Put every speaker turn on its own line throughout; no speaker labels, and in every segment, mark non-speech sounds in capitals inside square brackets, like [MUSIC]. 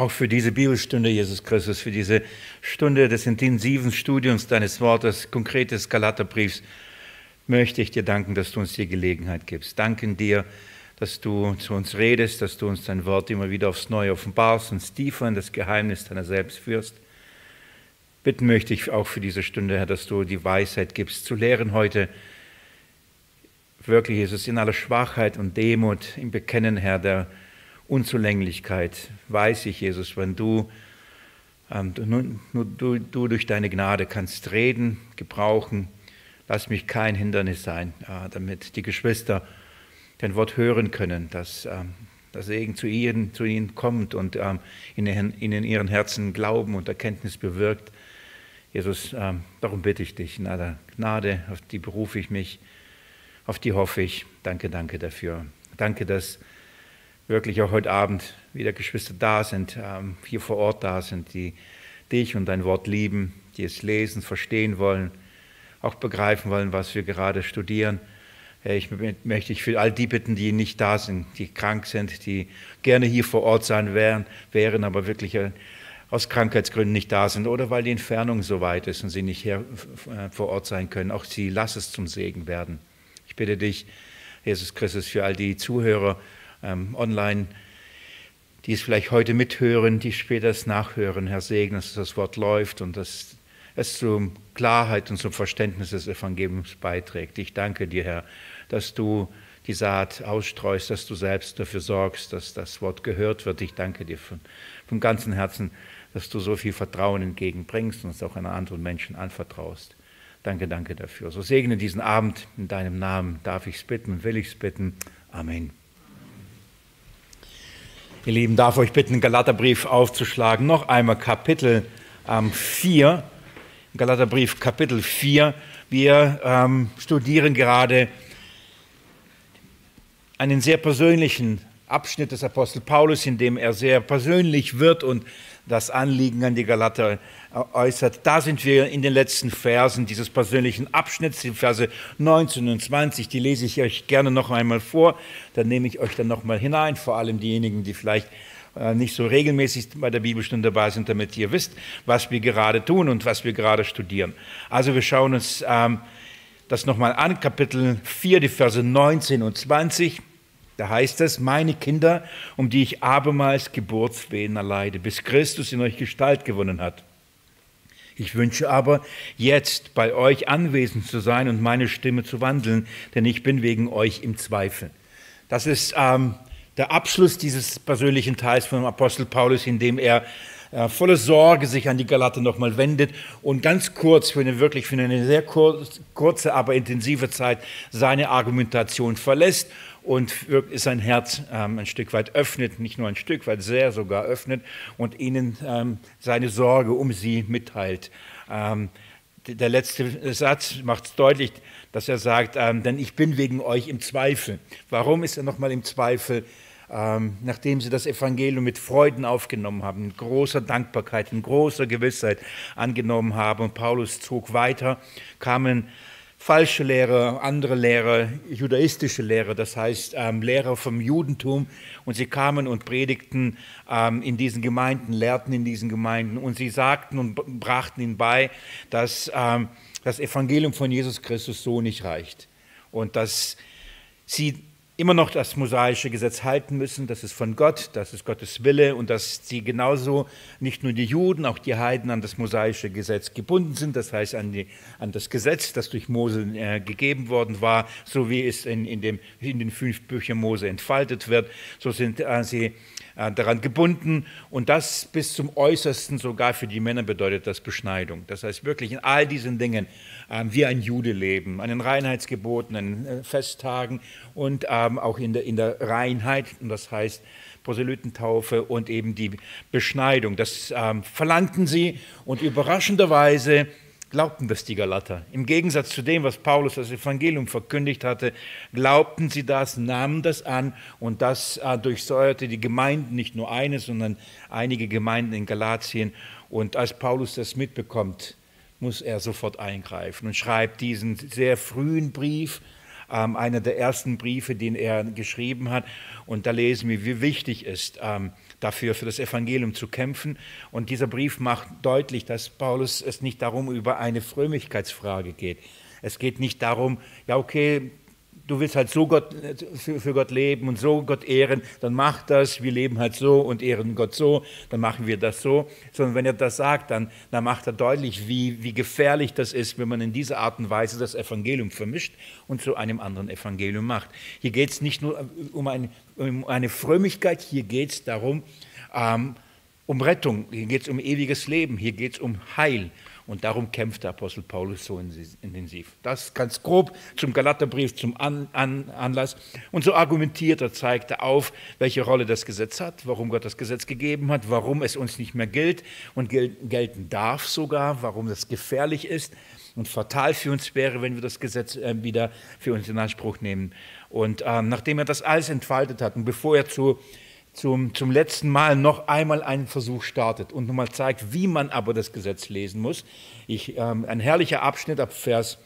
auch für diese Bibelstunde, Jesus Christus, für diese Stunde des intensiven Studiums deines Wortes, konkretes Galaterbriefs, möchte ich dir danken, dass du uns die Gelegenheit gibst. Danken dir, dass du zu uns redest, dass du uns dein Wort immer wieder aufs Neue offenbarst, uns tiefer in das Geheimnis deiner selbst führst. Bitten möchte ich auch für diese Stunde, Herr, dass du die Weisheit gibst, zu lehren heute. Wirklich, Jesus, in aller Schwachheit und Demut, im Bekennen, Herr, der Unzulänglichkeit, weiß ich, Jesus, wenn du, ähm, nur, du, du durch deine Gnade kannst reden, gebrauchen, lass mich kein Hindernis sein, äh, damit die Geschwister dein Wort hören können, dass ähm, der Segen zu ihnen, zu ihnen kommt und ähm, in, in ihren Herzen Glauben und Erkenntnis bewirkt. Jesus, ähm, darum bitte ich dich, in aller Gnade, auf die berufe ich mich, auf die hoffe ich. Danke, danke dafür. Danke, dass wirklich auch heute Abend wieder Geschwister da sind, ähm, hier vor Ort da sind, die dich und dein Wort lieben, die es lesen, verstehen wollen, auch begreifen wollen, was wir gerade studieren. Ich möchte dich für all die bitten, die nicht da sind, die krank sind, die gerne hier vor Ort sein wären, wären aber wirklich äh, aus Krankheitsgründen nicht da sind oder weil die Entfernung so weit ist und sie nicht hier äh, vor Ort sein können. Auch sie lass es zum Segen werden. Ich bitte dich, Jesus Christus, für all die Zuhörer ähm, online, die es vielleicht heute mithören, die später es nachhören. Herr, segne, dass das Wort läuft und dass es zur Klarheit und zum Verständnis des Evangeliums beiträgt. Ich danke dir, Herr, dass du die Saat ausstreust, dass du selbst dafür sorgst, dass das Wort gehört wird. Ich danke dir von, von ganzem Herzen dass du so viel Vertrauen entgegenbringst und es auch einer anderen Menschen anvertraust. Danke, danke dafür. So segne diesen Abend in deinem Namen. Darf ich es bitten, will ich es bitten. Amen. Ihr Lieben, darf euch bitten, Galaterbrief aufzuschlagen. Noch einmal Kapitel ähm, 4. Galaterbrief Kapitel 4. Wir ähm, studieren gerade einen sehr persönlichen Abschnitt des Apostel Paulus, in dem er sehr persönlich wird und das Anliegen an die Galater äußert. Da sind wir in den letzten Versen dieses persönlichen Abschnitts, die Verse 19 und 20, die lese ich euch gerne noch einmal vor, dann nehme ich euch dann noch mal hinein, vor allem diejenigen, die vielleicht äh, nicht so regelmäßig bei der Bibelstunde dabei sind, damit ihr wisst, was wir gerade tun und was wir gerade studieren. Also wir schauen uns ähm, das nochmal an, Kapitel 4, die Verse 19 und 20. Da heißt es, meine Kinder, um die ich abermals Geburtswehen erleide, bis Christus in euch Gestalt gewonnen hat. Ich wünsche aber, jetzt bei euch anwesend zu sein und meine Stimme zu wandeln, denn ich bin wegen euch im Zweifel. Das ist ähm, der Abschluss dieses persönlichen Teils vom Apostel Paulus, in dem er äh, voller Sorge sich an die Galater nochmal wendet und ganz kurz, für eine wirklich für eine sehr kurze, aber intensive Zeit seine Argumentation verlässt und sein Herz ähm, ein Stück weit öffnet, nicht nur ein Stück weit, sehr sogar öffnet und ihnen ähm, seine Sorge um sie mitteilt. Ähm, der letzte Satz macht es deutlich, dass er sagt, ähm, denn ich bin wegen euch im Zweifel. Warum ist er nochmal im Zweifel? Ähm, nachdem sie das Evangelium mit Freuden aufgenommen haben, in großer Dankbarkeit, in großer Gewissheit angenommen haben. Und Paulus zog weiter, kamen falsche Lehrer, andere Lehrer, judaistische Lehrer, das heißt ähm, Lehrer vom Judentum. Und sie kamen und predigten ähm, in diesen Gemeinden, lehrten in diesen Gemeinden. Und sie sagten und brachten ihnen bei, dass ähm, das Evangelium von Jesus Christus so nicht reicht. Und dass sie immer noch das mosaische Gesetz halten müssen, das ist von Gott, das ist Gottes Wille und dass sie genauso nicht nur die Juden, auch die Heiden an das mosaische Gesetz gebunden sind, das heißt an, die, an das Gesetz, das durch Mose äh, gegeben worden war, so wie es in, in, dem, in den fünf Büchern Mose entfaltet wird, so sind äh, sie daran gebunden und das bis zum Äußersten sogar für die Männer bedeutet das Beschneidung. Das heißt wirklich in all diesen Dingen ähm, wie ein Jude leben, an den Reinheitsgeboten, an den äh, Festtagen und ähm, auch in der, in der Reinheit, und das heißt Proselytentaufe und eben die Beschneidung. Das ähm, verlangten sie und überraschenderweise glaubten das die Galater. Im Gegensatz zu dem, was Paulus das Evangelium verkündigt hatte, glaubten sie das, nahmen das an und das äh, durchsäuerte die Gemeinden, nicht nur eine, sondern einige Gemeinden in Galatien. Und als Paulus das mitbekommt, muss er sofort eingreifen und schreibt diesen sehr frühen Brief ähm, einer der ersten Briefe, den er geschrieben hat. Und da lesen wir, wie wichtig es ist, ähm, dafür für das Evangelium zu kämpfen. Und dieser Brief macht deutlich, dass Paulus es nicht darum über eine Frömmigkeitsfrage geht. Es geht nicht darum, ja okay, du willst halt so Gott, für, Gott leben und so Gott ehren, dann mach das, wir leben halt so und ehren Gott so, dann machen wir das so. Sondern wenn er das sagt, dann, dann macht er deutlich, wie, wie gefährlich das ist, wenn man in dieser Art und Weise das Evangelium vermischt und zu einem anderen Evangelium macht. Hier geht es nicht nur um, ein, um eine Frömmigkeit, hier geht es darum, ähm, um Rettung, hier geht es um ewiges Leben, hier geht es um Heil. Und darum kämpft der Apostel Paulus so intensiv. Das ganz grob zum Galaterbrief, zum An An Anlass. Und so argumentiert er, zeigt er auf, welche Rolle das Gesetz hat, warum Gott das Gesetz gegeben hat, warum es uns nicht mehr gilt und gel gelten darf sogar, warum das gefährlich ist und fatal für uns wäre, wenn wir das Gesetz äh, wieder für uns in Anspruch nehmen. Und ähm, nachdem er das alles entfaltet hat und bevor er zu zum, zum letzten Mal noch einmal einen Versuch startet und nochmal zeigt, wie man aber das Gesetz lesen muss. Ich, ähm, ein herrlicher Abschnitt ab Vers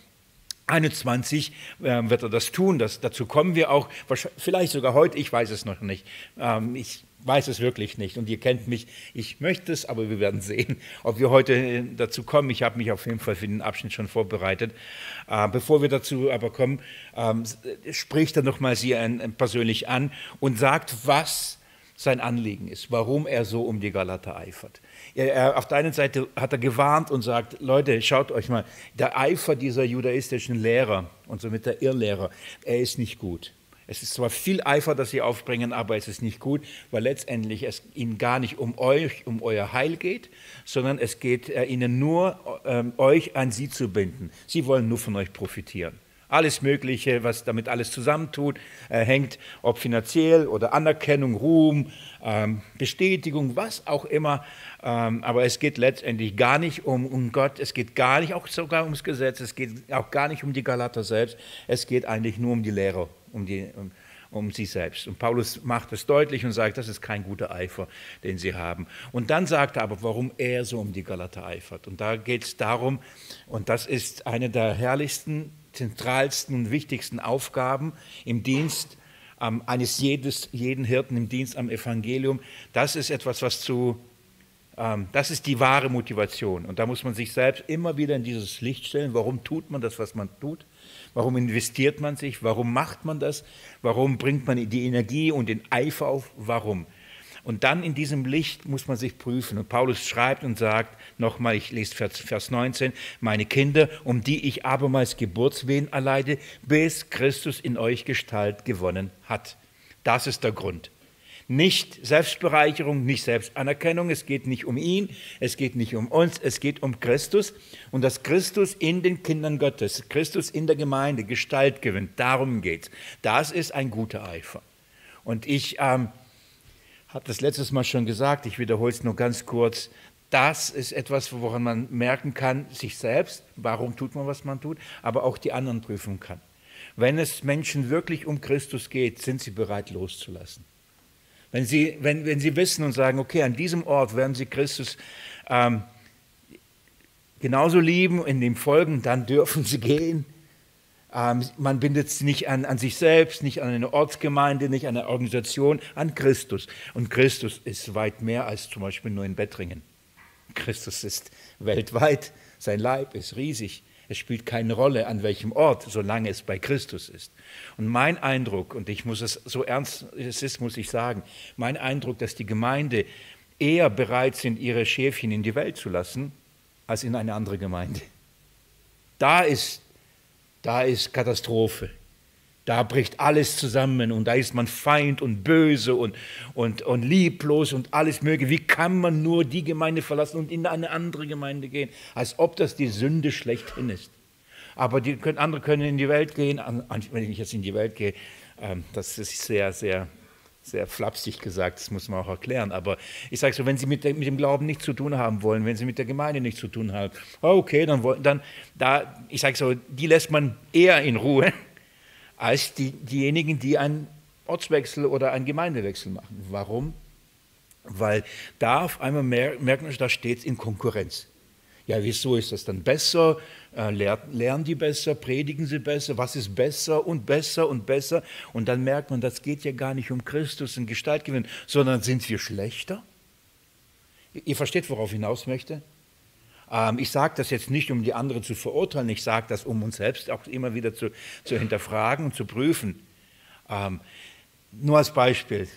21 äh, wird er das tun. Das, dazu kommen wir auch, vielleicht sogar heute, ich weiß es noch nicht. Ähm, ich weiß es wirklich nicht und ihr kennt mich. Ich möchte es, aber wir werden sehen, ob wir heute äh, dazu kommen. Ich habe mich auf jeden Fall für den Abschnitt schon vorbereitet. Äh, bevor wir dazu aber kommen, ähm, spricht er nochmal Sie persönlich an und sagt, was sein Anliegen ist, warum er so um die Galater eifert. Er, er, auf der einen Seite hat er gewarnt und sagt, Leute, schaut euch mal, der Eifer dieser judaistischen Lehrer und somit der Irrlehrer, er ist nicht gut. Es ist zwar viel Eifer, das sie aufbringen, aber es ist nicht gut, weil letztendlich es ihnen gar nicht um euch, um euer Heil geht, sondern es geht äh, ihnen nur, ähm, euch an sie zu binden. Sie wollen nur von euch profitieren. Alles Mögliche, was damit alles zusammentut, äh, hängt, ob finanziell oder Anerkennung, Ruhm, ähm, Bestätigung, was auch immer. Ähm, aber es geht letztendlich gar nicht um, um Gott, es geht gar nicht auch sogar ums Gesetz, es geht auch gar nicht um die Galater selbst, es geht eigentlich nur um die Lehre, um die, um, um sie selbst. Und Paulus macht es deutlich und sagt, das ist kein guter Eifer, den sie haben. Und dann sagt er aber, warum er so um die Galater eifert. Und da geht es darum, und das ist eine der herrlichsten zentralsten und wichtigsten Aufgaben im Dienst ähm, eines jedes, jeden Hirten, im Dienst am Evangelium. Das ist etwas, was zu, ähm, das ist die wahre Motivation. Und da muss man sich selbst immer wieder in dieses Licht stellen. Warum tut man das, was man tut? Warum investiert man sich? Warum macht man das? Warum bringt man die Energie und den Eifer auf? Warum? Und dann in diesem Licht muss man sich prüfen. Und Paulus schreibt und sagt, nochmal, ich lese Vers 19, meine Kinder, um die ich abermals Geburtswehen erleide, bis Christus in euch Gestalt gewonnen hat. Das ist der Grund. Nicht Selbstbereicherung, nicht Selbstanerkennung, es geht nicht um ihn, es geht nicht um uns, es geht um Christus und dass Christus in den Kindern Gottes, Christus in der Gemeinde Gestalt gewinnt, darum geht es. Das ist ein guter Eifer. Und ich ähm, habe das letztes Mal schon gesagt, ich wiederhole es nur ganz kurz. Das ist etwas, woran man merken kann, sich selbst, warum tut man, was man tut, aber auch die anderen prüfen kann. Wenn es Menschen wirklich um Christus geht, sind sie bereit loszulassen. Wenn sie, wenn, wenn sie wissen und sagen, okay, an diesem Ort werden sie Christus ähm, genauso lieben, in dem folgen, dann dürfen sie gehen. Ähm, man bindet es nicht an, an sich selbst, nicht an eine Ortsgemeinde, nicht an eine Organisation, an Christus. Und Christus ist weit mehr als zum Beispiel nur in Bettringen. Christus ist weltweit, sein Leib ist riesig. Es spielt keine Rolle, an welchem Ort, solange es bei Christus ist. Und mein Eindruck, und ich muss es so ernst es ist, muss ich sagen, mein Eindruck, dass die Gemeinde eher bereit sind, ihre Schäfchen in die Welt zu lassen, als in eine andere Gemeinde. Da ist da ist Katastrophe. Da bricht alles zusammen und da ist man Feind und böse und, und, und lieblos und alles Mögliche. Wie kann man nur die Gemeinde verlassen und in eine andere Gemeinde gehen? Als ob das die Sünde schlechthin ist. Aber die andere können in die Welt gehen, wenn ich jetzt in die Welt gehe, ähm, das ist sehr, sehr sehr flapsig gesagt, das muss man auch erklären. Aber ich sage so, wenn Sie mit, der, mit, dem Glauben nichts zu tun haben wollen, wenn Sie mit der Gemeinde nichts zu tun haben, okay, dann, dann da, ich sage so, die lässt man eher in Ruhe [LAUGHS] als die, diejenigen, die einen Ortswechsel oder einen Gemeindewechsel machen. Warum? Weil da auf einmal merken, da steht es in Konkurrenz. Ja, wieso ist das dann besser? Äh, lernen die besser? Predigen sie besser? Was ist besser und besser und besser? Und dann merkt man, das geht ja gar nicht um Christus und Gestaltgewinn, sondern sind wir schlechter? Ihr versteht, worauf ich hinaus möchte? Ähm, ich sage das jetzt nicht, um die anderen zu verurteilen, ich sage das, um uns selbst auch immer wieder zu, zu hinterfragen und zu prüfen. Ähm, nur als Beispiel.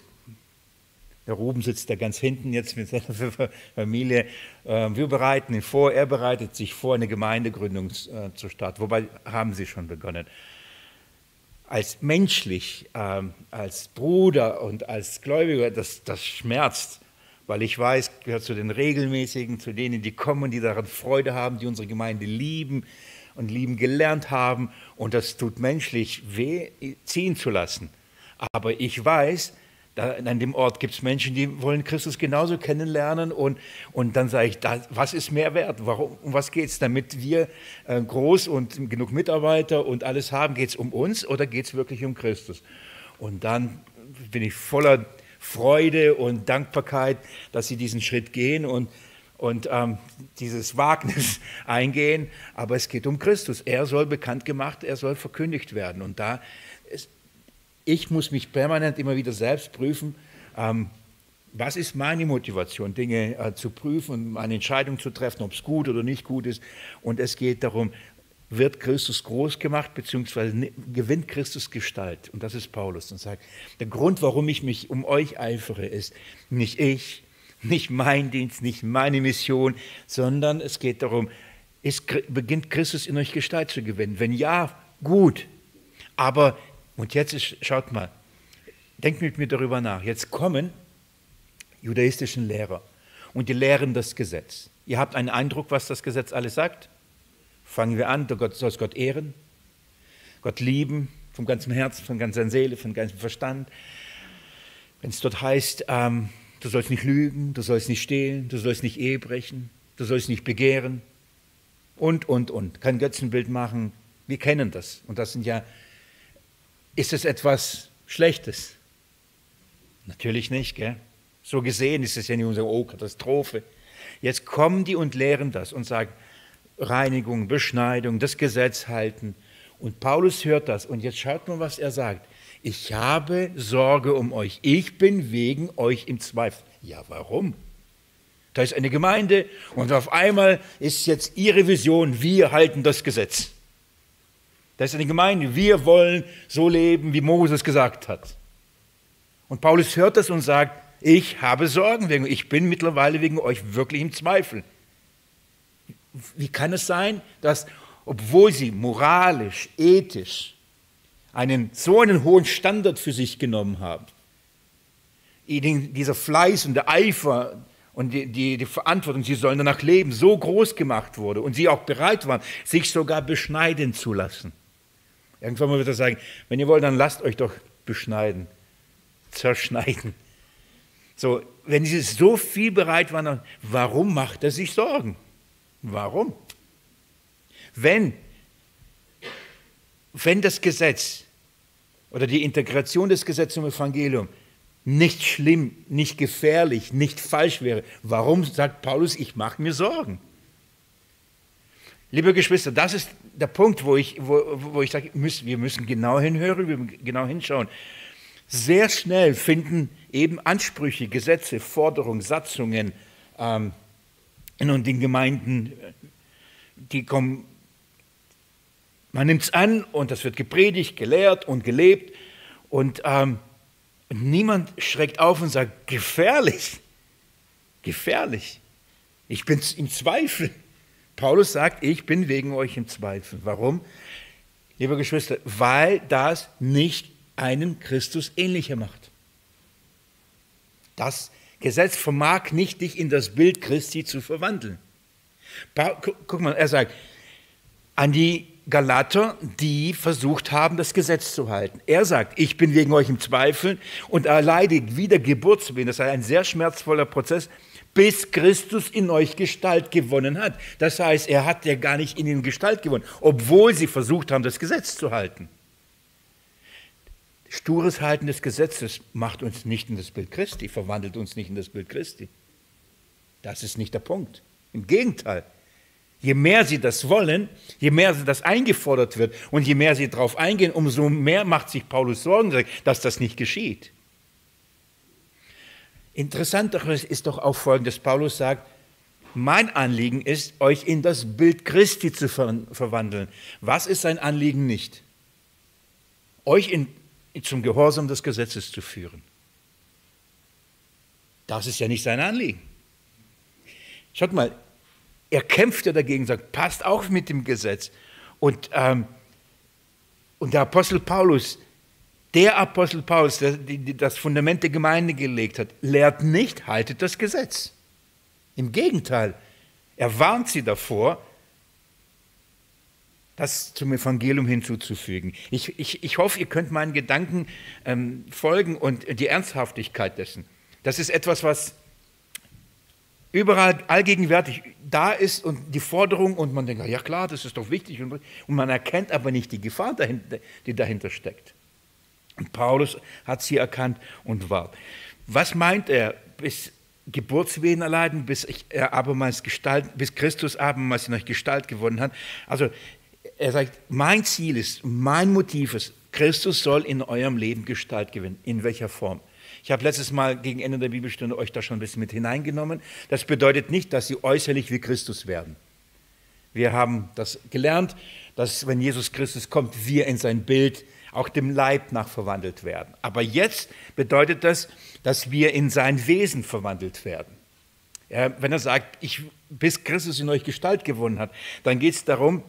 Der Ruben sitzt da ganz hinten jetzt mit seiner [LAUGHS] Familie. Ähm, wir bereiten ihn vor, er bereitet sich vor, eine Gemeindegründung äh, zu starten. Wobei haben sie schon begonnen. Als menschlich, ähm, als Bruder und als Gläubiger, das, das schmerzt weil ich weiß, gehört zu den regelmäßigen, zu denen, die kommen, die daran Freude haben, die unsere Gemeinde lieben und lieben gelernt haben. Und das tut menschlich weh, ziehen zu lassen. Aber ich weiß, da, an dem Ort gibt es Menschen, die wollen Christus genauso kennenlernen. Und, und dann sage ich, da, was ist mehr wert? Warum, um was geht es? Damit wir äh, groß und genug Mitarbeiter und alles haben, geht es um uns oder geht es wirklich um Christus? Und dann bin ich voller Freude und Dankbarkeit, dass sie diesen Schritt gehen und, und ähm, dieses Wagnis [LAUGHS] eingehen. Aber es geht um Christus. Er soll bekannt gemacht, er soll verkündigt werden. Und da, ist, ich muss mich permanent immer wieder selbst prüfen, ähm, was ist meine Motivation, Dinge äh, zu prüfen und eine Entscheidung zu treffen, ob es gut oder nicht gut ist. Und es geht darum, wird Christus groß gemacht, beziehungsweise gewinnt Christus Gestalt. Und das ist Paulus und sagt, der Grund, warum ich mich um euch eifere, ist nicht ich, nicht mein Dienst, nicht meine Mission, sondern es geht darum, ist, beginnt Christus in euch Gestalt zu gewinnen? Wenn ja, gut. Aber, und jetzt ist, schaut mal, denkt mit mir darüber nach. Jetzt kommen judaistischen Lehrer und die lehren das Gesetz. Ihr habt einen Eindruck, was das Gesetz alles sagt? Fangen wir an, du sollst Gott ehren, Gott lieben, vom ganzen Herzen, von ganzer Seele, von ganzem Verstand. Wenn es dort heißt, ähm, du sollst nicht lügen, du sollst nicht stehlen, du sollst nicht Ehe brechen, du sollst nicht begehren und, und, und. Kein Götzenbild machen. Wir kennen das. Und das sind ja, ist es etwas Schlechtes? Natürlich nicht, gell? So gesehen ist es ja nicht unsere Oh, Katastrophe. Jetzt kommen die und lehren das und sagen, Reinigung, Beschneidung, das Gesetz halten. Und Paulus hört das. Und jetzt schaut mal, was er sagt. Ich habe Sorge um euch. Ich bin wegen euch im Zweifel. Ja, warum? Da ist eine Gemeinde und auf einmal ist jetzt ihre Vision, wir halten das Gesetz. Da ist eine Gemeinde, wir wollen so leben, wie Moses gesagt hat. Und Paulus hört das und sagt, ich habe Sorgen wegen euch. Ich bin mittlerweile wegen euch wirklich im Zweifel. Wie kann es sein, dass, obwohl sie moralisch, ethisch einen so einen hohen Standard für sich genommen haben, dieser Fleiß und der Eifer und die, die, die, Verantwortung, sie sollen danach leben, so groß gemacht wurde und sie auch bereit waren, sich sogar beschneiden zu lassen. Irgendwann wird er sagen, wenn ihr wollt, dann lasst euch doch beschneiden, zerschneiden. So, wenn sie so viel bereit waren, warum macht er sich Sorgen? Warum? Wenn, wenn das Gesetz oder die Integration des Gesetzes im Evangelium nicht schlimm, nicht gefährlich, nicht falsch wäre, warum sagt Paulus, ich mache mir Sorgen? Liebe Geschwister, das ist der Punkt, wo ich, wo, wo ich sage, wir müssen genau hinhören, wir müssen genau hinschauen. Sehr schnell finden eben Ansprüche, Gesetze, Forderungen, Satzungen, ähm, in den Gemeinden, die kommen, man nimmt es an und das wird gepredigt, gelehrt und gelebt und ähm, niemand schreckt auf und sagt, gefährlich, gefährlich, ich bin im Zweifel. Paulus sagt, ich bin wegen euch im Zweifel. Warum? Liebe Geschwister, weil das nicht einen Christus ähnlicher macht. Das Gesetz vermag nicht, dich in das Bild Christi zu verwandeln. Guck mal, er sagt, an die Galater, die versucht haben, das Gesetz zu halten. Er sagt, ich bin wegen euch im Zweifel und erleide Wiedergeburt zu werden. Das sei ein sehr schmerzvoller Prozess, bis Christus in euch Gestalt gewonnen hat. Das heißt, er hat ja gar nicht in ihnen Gestalt gewonnen, obwohl sie versucht haben, das Gesetz zu halten. Stures Halten des Gesetzes macht uns nicht in das Bild Christi, verwandelt uns nicht in das Bild Christi. Das ist nicht der Punkt. Im Gegenteil. Je mehr sie das wollen, je mehr das eingefordert wird und je mehr sie darauf eingehen, umso mehr macht sich Paulus Sorgen, dass das nicht geschieht. Interessanteres ist doch auch folgendes, Paulus sagt, mein Anliegen ist, euch in das Bild Christi zu verwandeln. Was ist sein Anliegen nicht? Euch in, zum Gehorsam des Gesetzes zu führen. Das ist ja nicht sein Anliegen. Schaut mal, er kämpft ja dagegen, sagt, passt auf mit dem Gesetz. Und, ähm, und der Apostel Paulus, der Apostel Paulus, der das Fundament der Gemeinde gelegt hat, lehrt nicht, haltet das Gesetz. Im Gegenteil, er warnt sie davor, das zum Evangelium hinzuzufügen. Ich, ich, ich hoffe, ihr könnt meinen Gedanken ähm, folgen und die Ernsthaftigkeit dessen. Das ist etwas, was überall allgegenwärtig da ist und die Forderung und man denkt, ja klar, das ist doch wichtig und, und man erkennt aber nicht die Gefahr, dahinter, die dahinter steckt. Paulus hat sie erkannt und war. Was meint er? Bis Geburtswehen erleiden, bis, er abermals Gestalt, bis Christus abermals in euch Gestalt gewonnen hat. Also er sagt, mein Ziel ist, mein Motiv ist, Christus soll in eurem Leben Gestalt gewinnen. In welcher Form? Ich habe letztes Mal gegen Ende der Bibelstunde euch da schon ein bisschen mit hineingenommen. Das bedeutet nicht, dass sie äußerlich wie Christus werden. Wir haben das gelernt, dass wenn Jesus Christus kommt, wir in sein Bild auch dem Leib nach verwandelt werden. Aber jetzt bedeutet das, dass wir in sein Wesen verwandelt werden. Wenn er sagt, ich, bis Christus in euch Gestalt gewonnen hat, dann geht es darum,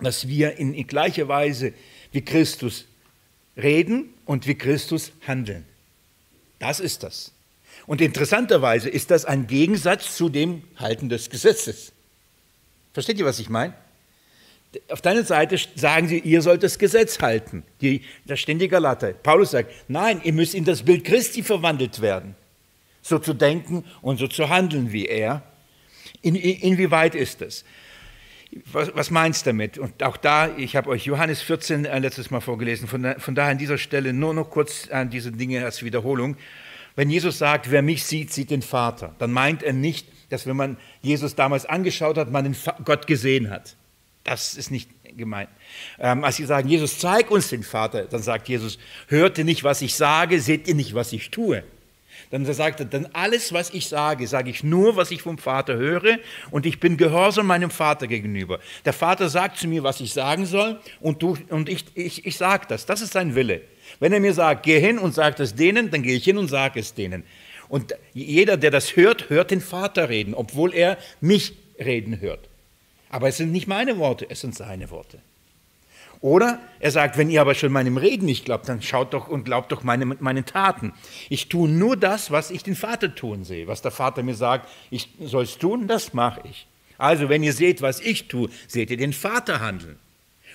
dass wir in, in gleicher Weise wie Christus reden und wie Christus handeln. Das ist das. Und interessanterweise ist das ein Gegensatz zu dem Halten des Gesetzes. Versteht ihr, was ich meine? Auf deiner Seite sagen sie, ihr sollt das Gesetz halten. Die, da stehen die Galater. Paulus sagt, nein, ihr müsst in das Bild Christi verwandelt werden. So zu denken und so zu handeln wie er. In, in, inwieweit ist das? Was, was, meinst du damit? Und auch da, ich habe euch Johannes 14 äh, letztes Mal vorgelesen, von, von, daher an dieser Stelle nur noch kurz an diese Dinge als Wiederholung. Wenn Jesus sagt, wer mich sieht, sieht den Vater, dann meint er nicht, dass wenn man Jesus damals angeschaut hat, man den Gott gesehen hat. Das ist nicht gemeint. Ähm, als sie sagen, Jesus, zeig uns den Vater, dann sagt Jesus, hört ihr nicht, was ich sage, seht ihr nicht, was ich tue. Dann sagt er, dann alles, was ich sage, sage ich nur, was ich vom Vater höre und ich bin gehorsam meinem Vater gegenüber. Der Vater sagt zu mir, was ich sagen soll und, du, und ich, ich, ich sage das. Das ist sein Wille. Wenn er mir sagt, geh hin und sag das denen, dann gehe ich hin und sage es denen. Und jeder, der das hört, hört den Vater reden, obwohl er mich reden hört. Aber es sind nicht meine Worte, es sind seine Worte. Oder er sagt, wenn ihr aber schon meinem Reden nicht glaubt, dann schaut doch und glaubt doch meine, meinen Taten. Ich tue nur das, was ich den Vater tun sehe. Was der Vater mir sagt, ich soll es tun, das mache ich. Also wenn ihr seht, was ich tue, seht ihr den Vater handeln.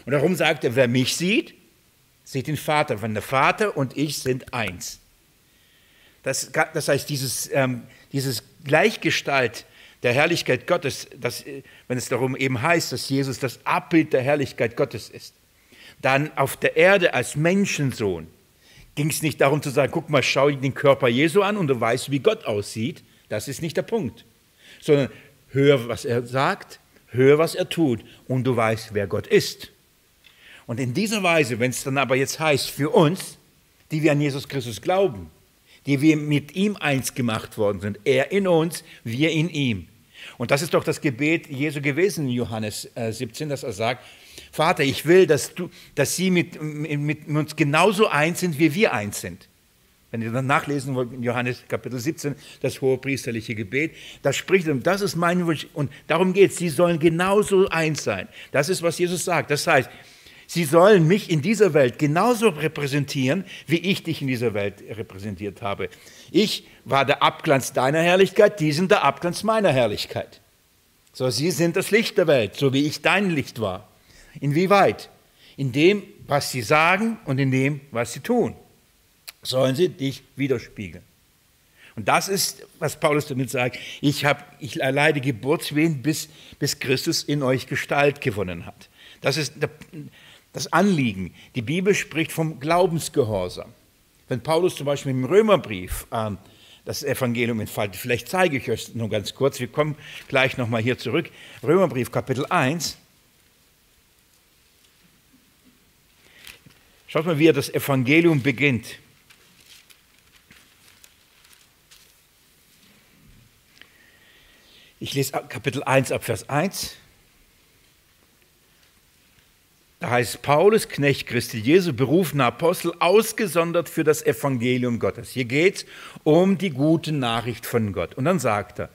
Und darum sagt er, wer mich sieht, sieht den Vater. Wenn der Vater und ich sind eins. Das, das heißt, dieses, ähm, dieses Gleichgestalt der Herrlichkeit Gottes, das, wenn es darum eben heißt, dass Jesus das Abbild der Herrlichkeit Gottes ist, dann auf der Erde als Menschensohn ging es nicht darum zu sagen, guck mal, schau den Körper Jesu an und du weißt, wie Gott aussieht. Das ist nicht der Punkt. Sondern hör, was er sagt, hör, was er tut und du weißt, wer Gott ist. Und in dieser Weise, wenn es dann aber jetzt heißt, für uns, die wir an Jesus Christus glauben, die wir mit ihm eins gemacht worden sind, er in uns, wir in ihm, und das ist doch das Gebet Jesu gewesen in Johannes 17, äh, dass er sagt, Vater, ich will, dass, du, dass sie mit, mit uns genauso eins sind, wie wir eins sind. Wenn ihr dann nachlesen wollt, in Johannes Kapitel 17, das hohe priesterliche Gebet, da spricht er, das ist mein Wunsch. Und darum geht es, sie sollen genauso eins sein. Das ist, was Jesus sagt. Das heißt, sie sollen mich in dieser Welt genauso repräsentieren, wie ich dich in dieser Welt repräsentiert habe. Ich war der Abglanz deiner Herrlichkeit, die sind der Abglanz meiner Herrlichkeit. So, sie sind das Licht der Welt, so wie ich dein Licht war. Inwieweit? In dem, was sie sagen und in dem, was sie tun. Sollen sie dich widerspiegeln. Und das ist, was Paulus damit sagt. Ich, hab, ich erleide Geburtswehen, bis, bis Christus in euch Gestalt gewonnen hat. Das ist das Anliegen. Die Bibel spricht vom Glaubensgehorsam. Wenn Paulus zum Beispiel im Römerbrief äh, das Evangelium entfaltet. Vielleicht zeige ich euch nur ganz kurz. Wir kommen gleich nochmal hier zurück. Römerbrief Kapitel 1. Schaut mal, wie er das Evangelium beginnt. Ich lese Kapitel 1 ab Vers 1. Da heißt Paulus, Knecht Christi Jesu, berufener Apostel, ausgesondert für das Evangelium Gottes. Hier geht es um die gute Nachricht von Gott. Und dann sagt er,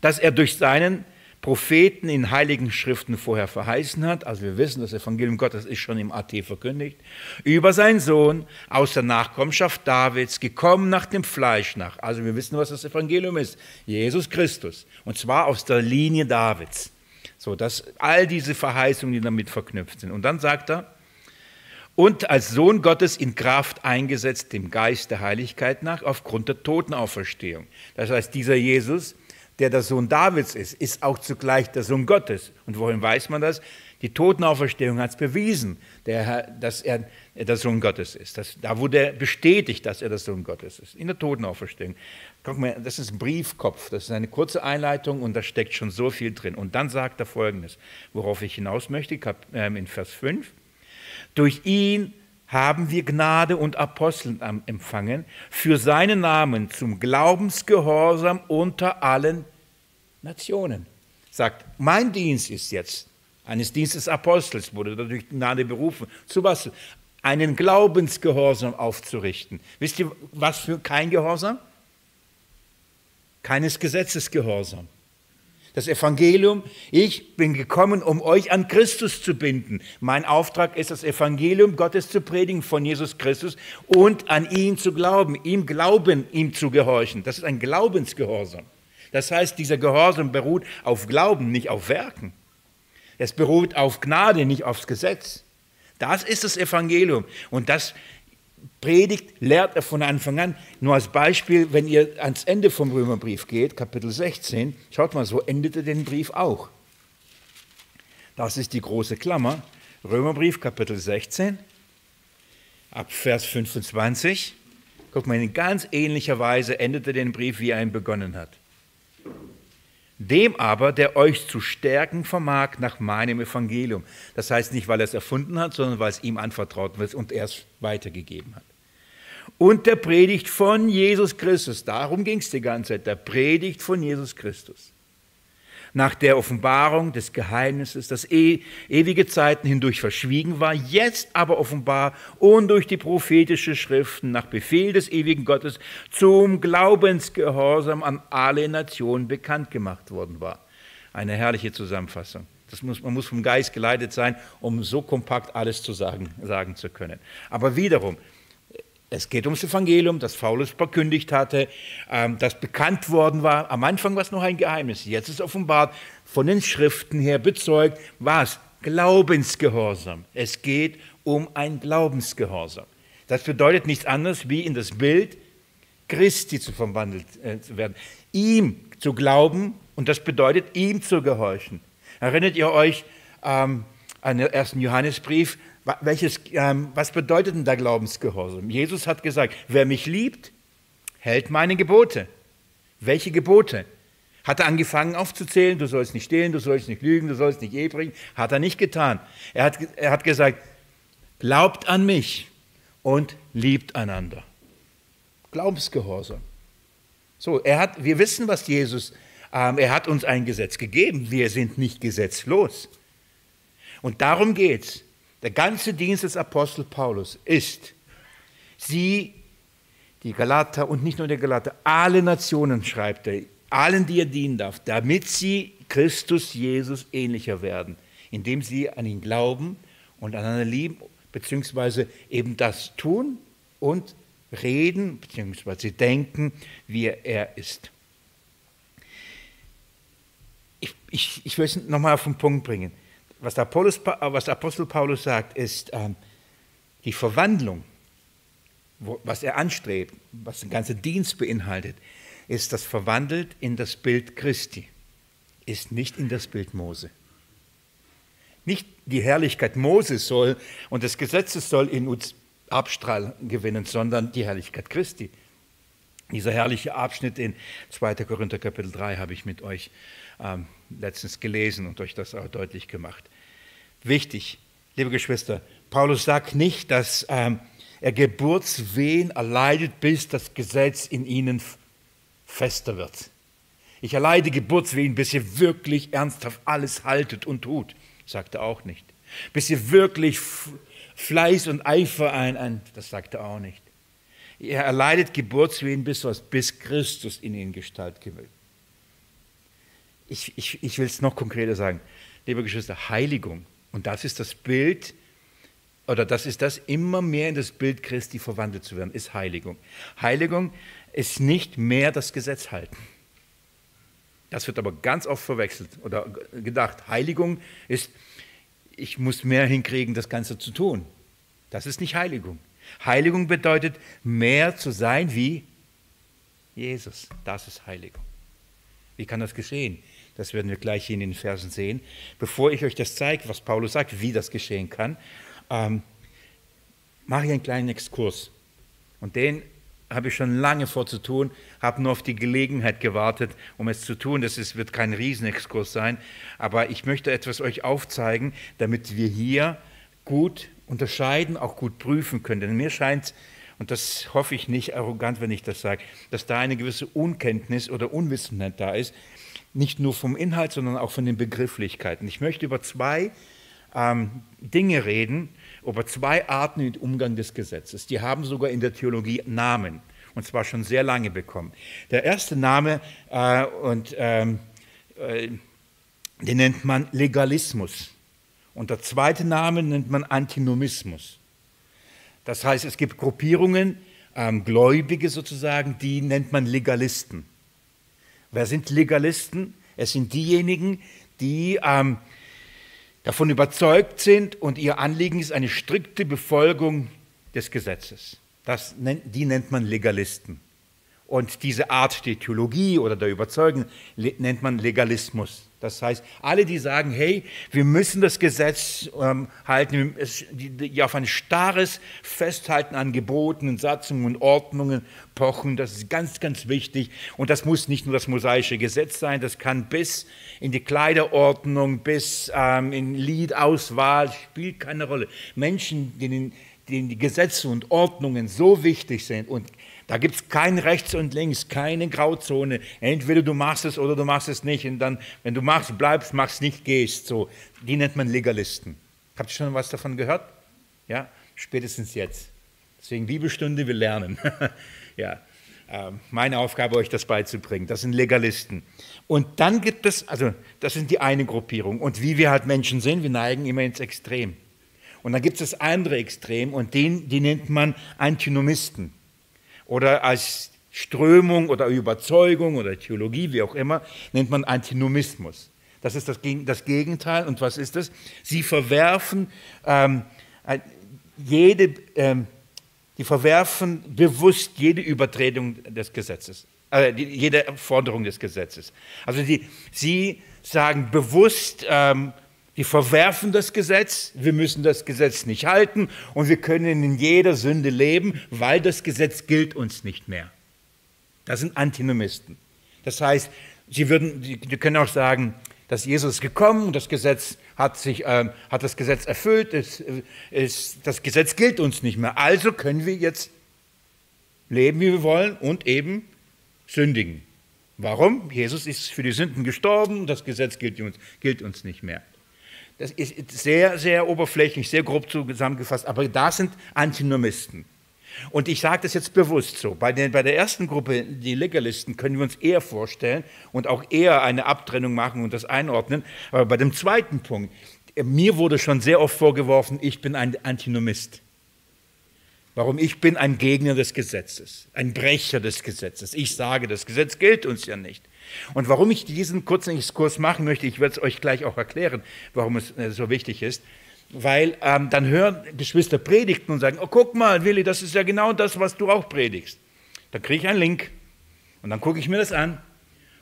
dass er durch seinen Propheten in heiligen Schriften vorher verheißen hat, also wir wissen, das Evangelium Gottes ist schon im AT verkündigt, über seinen Sohn aus der Nachkommenschaft Davids, gekommen nach dem Fleisch nach. Also wir wissen, was das Evangelium ist. Jesus Christus. Und zwar aus der Linie Davids. So, dass all diese Verheißungen, die damit verknüpft sind. Und dann sagt er, und als Sohn Gottes in Kraft eingesetzt, dem Geist der Heiligkeit nach, aufgrund der Totenauferstehung. Das heißt, dieser Jesus, der der Sohn Davids ist, ist auch zugleich der Sohn Gottes. Und wohin weiß man das? Die Totenauferstehung hat es bewiesen, der, dass er der Sohn Gottes ist. Das, da wurde bestätigt, dass er der Sohn Gottes ist, in der Totenauferstehung. Guck mal, das ist Briefkopf, das ist eine kurze Einleitung und da steckt schon so viel drin. Und dann sagt er folgendes, worauf ich hinaus möchte, ähm, in Vers 5. Durch ihn haben wir Gnade und Aposteln empfangen für seinen Namen zum Glaubensgehorsam unter allen Nationen. Sagt, mein Dienst ist jetzt, eines Dienstes Apostels, wurde dadurch Gnade berufen. Zu was? Einen Glaubensgehorsam aufzurichten. Wisst ihr, was für kein Gehorsam? Keines Gesetzes gehorsam. Das Evangelium, ich bin gekommen, um euch an Christus zu binden. Mein Auftrag ist, das Evangelium Gottes zu predigen von Jesus Christus und an ihn zu glauben, ihm glauben, ihm zu gehorchen. Das ist ein Glaubensgehorsam. Das heißt, dieser Gehorsam beruht auf Glauben, nicht auf Werken. Es beruht auf Gnade, nicht aufs Gesetz. Das ist das Evangelium. Und das predigt, lehrt er von Anfang an. Nur als Beispiel, wenn ihr ans Ende vom Römerbrief geht, Kapitel 16, schaut mal, so endete den Brief auch. Das ist die große Klammer. Römerbrief, Kapitel 16, ab Vers 25. Guck mal, in ganz ähnlicher Weise endete den Brief, wie er ihn begonnen hat. Dem aber, der euch zu stärken vermag nach meinem Evangelium. Das heißt nicht, weil er es erfunden hat, sondern weil es ihm anvertraut wird und er es weitergegeben hat. Und der Predigt von Jesus Christus. Darum ging es die ganze Zeit. Der Predigt von Jesus Christus nach der Offenbarung des Geheimnisses, das e ewige Zeiten hindurch verschwiegen war, jetzt aber offenbar und durch die prophetische Schriften nach Befehl des ewigen Gottes zum Glaubensgehorsam an alle Nationen bekannt gemacht worden war. Eine herrliche Zusammenfassung. Muss, man muss vom Geist geleitet sein, um so kompakt alles zu sagen, sagen zu können. Aber wiederum, es geht ums Evangelium, das Paulus verkündigt hatte, ähm, das bekannt worden war. Am Anfang war es noch ein Geheimnis. Jetzt ist offenbart, von den Schriften her bezeugt, was? Glaubensgehorsam. Es geht um ein Glaubensgehorsam. Das bedeutet nichts anderes, wie in das Bild Christi zu verwandelt äh, zu werden. Ihm zu glauben und das bedeutet, ihm zu gehorchen. Erinnert ihr euch ähm, an den ersten Johannesbrief, welches, ähm, was bedeutet denn der Glaubensgehorsam? Jesus hat gesagt, wer mich liebt, hält meine Gebote. Welche Gebote? Hat er angefangen aufzuzählen, du sollst nicht stehlen, du sollst nicht lügen, du sollst nicht Ehe? Hat er nicht getan. Er hat, er hat gesagt, glaubt an mich und liebt einander. Glaubensgehorsam. So, er hat, wir wissen, was Jesus, ähm, er hat uns ein Gesetz gegeben. Wir sind nicht gesetzlos. Und darum geht es. Der ganze Dienst des Apostel Paulus ist, sie, die Galater und nicht nur der Galater, alle Nationen schreibt er, allen, die er dienen darf, damit sie Christus Jesus ähnlicher werden, indem sie an ihn glauben und aneinander lieben, beziehungsweise eben das tun und reden, beziehungsweise denken, wie er ist. Ich, ich, ich will es nochmal auf den Punkt bringen was der, Paulus, was der Apostel Paulus sagt, ist ähm, die Verwandlung, wo, was er anstrebt, was den ganzen Dienst beinhaltet, ist das verwandelt in das Bild Christi, ist nicht in das Bild Mose. Nicht die Herrlichkeit Moses soll und des Gesetzes soll in uns Abstrahl gewinnen, sondern die Herrlichkeit Christi. Dieser herrliche Abschnitt in 2. Korinther Kapitel 3 habe ich mit euch ähm, letztens gelesen und euch das auch deutlich gemacht. Wichtig, liebe Geschwister, Paulus sagt nicht, dass ähm, er Geburtswehen erleidet, bis das Gesetz in ihnen fester wird. Ich erleide Geburtswehen, bis ihr wirklich ernsthaft alles haltet und tut, sagt er auch nicht. Bis ihr wirklich Fleiß und Eifer ein, ein das sagt er auch nicht. Er erleidet Geburtswehen bis was, bis Christus in ihn Gestalt gewinnt. Ich, ich, ich will es noch konkreter sagen. Liebe Geschwister, Heiligung. Und das ist das Bild, oder das ist das, immer mehr in das Bild Christi verwandelt zu werden, ist Heiligung. Heiligung ist nicht mehr das Gesetz halten. Das wird aber ganz oft verwechselt oder gedacht. Heiligung ist, ich muss mehr hinkriegen, das Ganze zu tun. Das ist nicht Heiligung. Heiligung bedeutet, mehr zu sein wie Jesus. Das ist Heiligung. Wie kann das geschehen? Das werden wir gleich hier in den Versen sehen. Bevor ich euch das zeige, was Paulus sagt, wie das geschehen kann, ähm, mache ich einen kleinen Exkurs. Und den habe ich schon lange vor zu tun, habe nur auf die Gelegenheit gewartet, um es zu tun. Das ist, wird kein Riesenexkurs sein, aber ich möchte etwas euch aufzeigen, damit wir hier gut unterscheiden, auch gut prüfen können. Denn mir scheint, und das hoffe ich nicht arrogant, wenn ich das sage, dass da eine gewisse Unkenntnis oder Unwissenheit da ist, nicht nur vom Inhalt, sondern auch von den Begrifflichkeiten. Ich möchte über zwei ähm, Dinge reden, über zwei Arten im Umgang des Gesetzes. Die haben sogar in der Theologie Namen, und zwar schon sehr lange bekommen. Der erste Name, äh, und, ähm, äh, den nennt man Legalismus. Und der zweite Name nennt man Antinomismus. Das heißt, es gibt Gruppierungen, ähm, Gläubige sozusagen, die nennt man Legalisten. Wer sind Legalisten? Es sind diejenigen, die ähm, davon überzeugt sind und ihr Anliegen ist eine strikte Befolgung des Gesetzes. Das, die nennt man Legalisten. Und diese Art der Theologie oder der Überzeugung nennt man Legalismus. Das heißt, alle, die sagen, hey, wir müssen das Gesetz ähm, halten, die, die auf ein starres Festhalten an Geboten, Satzungen und Ordnungen pochen, das ist ganz, ganz wichtig. Und das muss nicht nur das mosaische Gesetz sein, das kann bis in die Kleiderordnung, bis ähm, in Liedauswahl, spielt keine Rolle. Menschen, denen, denen die Gesetze und Ordnungen so wichtig sind und da gibt es kein Rechts und Links, keine Grauzone. Entweder du machst es oder du machst es nicht. Und dann, wenn du machst, bleibst, machst nicht, gehst. So, die nennt man Legalisten. Habt ihr schon was davon gehört? Ja, spätestens jetzt. Deswegen Bibelstunde, wir lernen. [LAUGHS] ja, äh, meine Aufgabe, euch das beizubringen. Das sind Legalisten. Und dann gibt es, also das sind die eine Gruppierung. Und wie wir halt Menschen sind, wir neigen immer ins Extrem. Und dann gibt es das andere Extrem und den, die nennt man Antinomisten oder als Strömung oder Überzeugung oder Theologie, wie auch immer, nennt man Antinomismus. Das ist das, Gegenteil. Und was ist das? Sie verwerfen ähm, jede, ähm, die verwerfen bewusst jede Übertretung des Gesetzes, äh, jede Forderung des Gesetzes. Also die, sie sagen bewusst, ähm, die verwerfen das Gesetz, wir müssen das Gesetz nicht halten und wir können in jeder Sünde leben, weil das Gesetz gilt uns nicht mehr. Das sind Antinomisten. Das heißt, sie würden, sie können auch sagen, dass Jesus gekommen, das Gesetz hat sich, äh, hat das Gesetz erfüllt, es, es, das Gesetz gilt uns nicht mehr. Also können wir jetzt leben, wie wir wollen und eben sündigen. Warum? Jesus ist für die Sünden gestorben, das Gesetz gilt uns, gilt uns nicht mehr. Das ist sehr, sehr oberflächlich, sehr grob zusammengefasst, aber da sind Antinomisten. Und ich sage das jetzt bewusst so. Bei, den, bei der ersten Gruppe, die Legalisten, können wir uns eher vorstellen und auch eher eine Abtrennung machen und das einordnen. Aber bei dem zweiten Punkt, mir wurde schon sehr oft vorgeworfen, ich bin ein Antinomist. Warum? Ich bin ein Gegner des Gesetzes, ein Brecher des Gesetzes. Ich sage, das Gesetz gilt uns ja nicht. Und warum ich diesen kurzen Exkurs machen möchte, ich werde es euch gleich auch erklären, warum es äh, so wichtig ist. Weil ähm, dann hören Geschwister Predigten und sagen, oh guck mal, Willi, das ist ja genau das, was du auch predigst. Dann kriege ich einen Link und dann gucke ich mir das an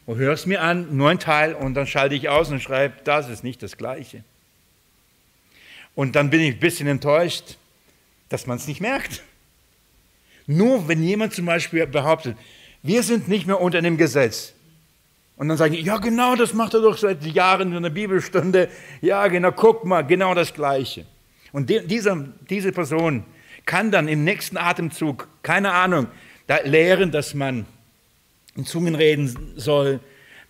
und höre es mir an, nur ein Teil und dann schalte ich aus und schreibe, das ist nicht das Gleiche. Und dann bin ich ein bisschen enttäuscht, dass man es nicht merkt. Nur wenn jemand zum Beispiel behauptet, wir sind nicht mehr unter dem Gesetz. Und dann sagen die, ja genau, das macht er doch seit Jahren in der Bibelstunde. Ja genau, guck mal, genau das Gleiche. Und die, dieser, diese Person kann dann im nächsten Atemzug, keine Ahnung, da lehren, dass man in Zungen reden soll,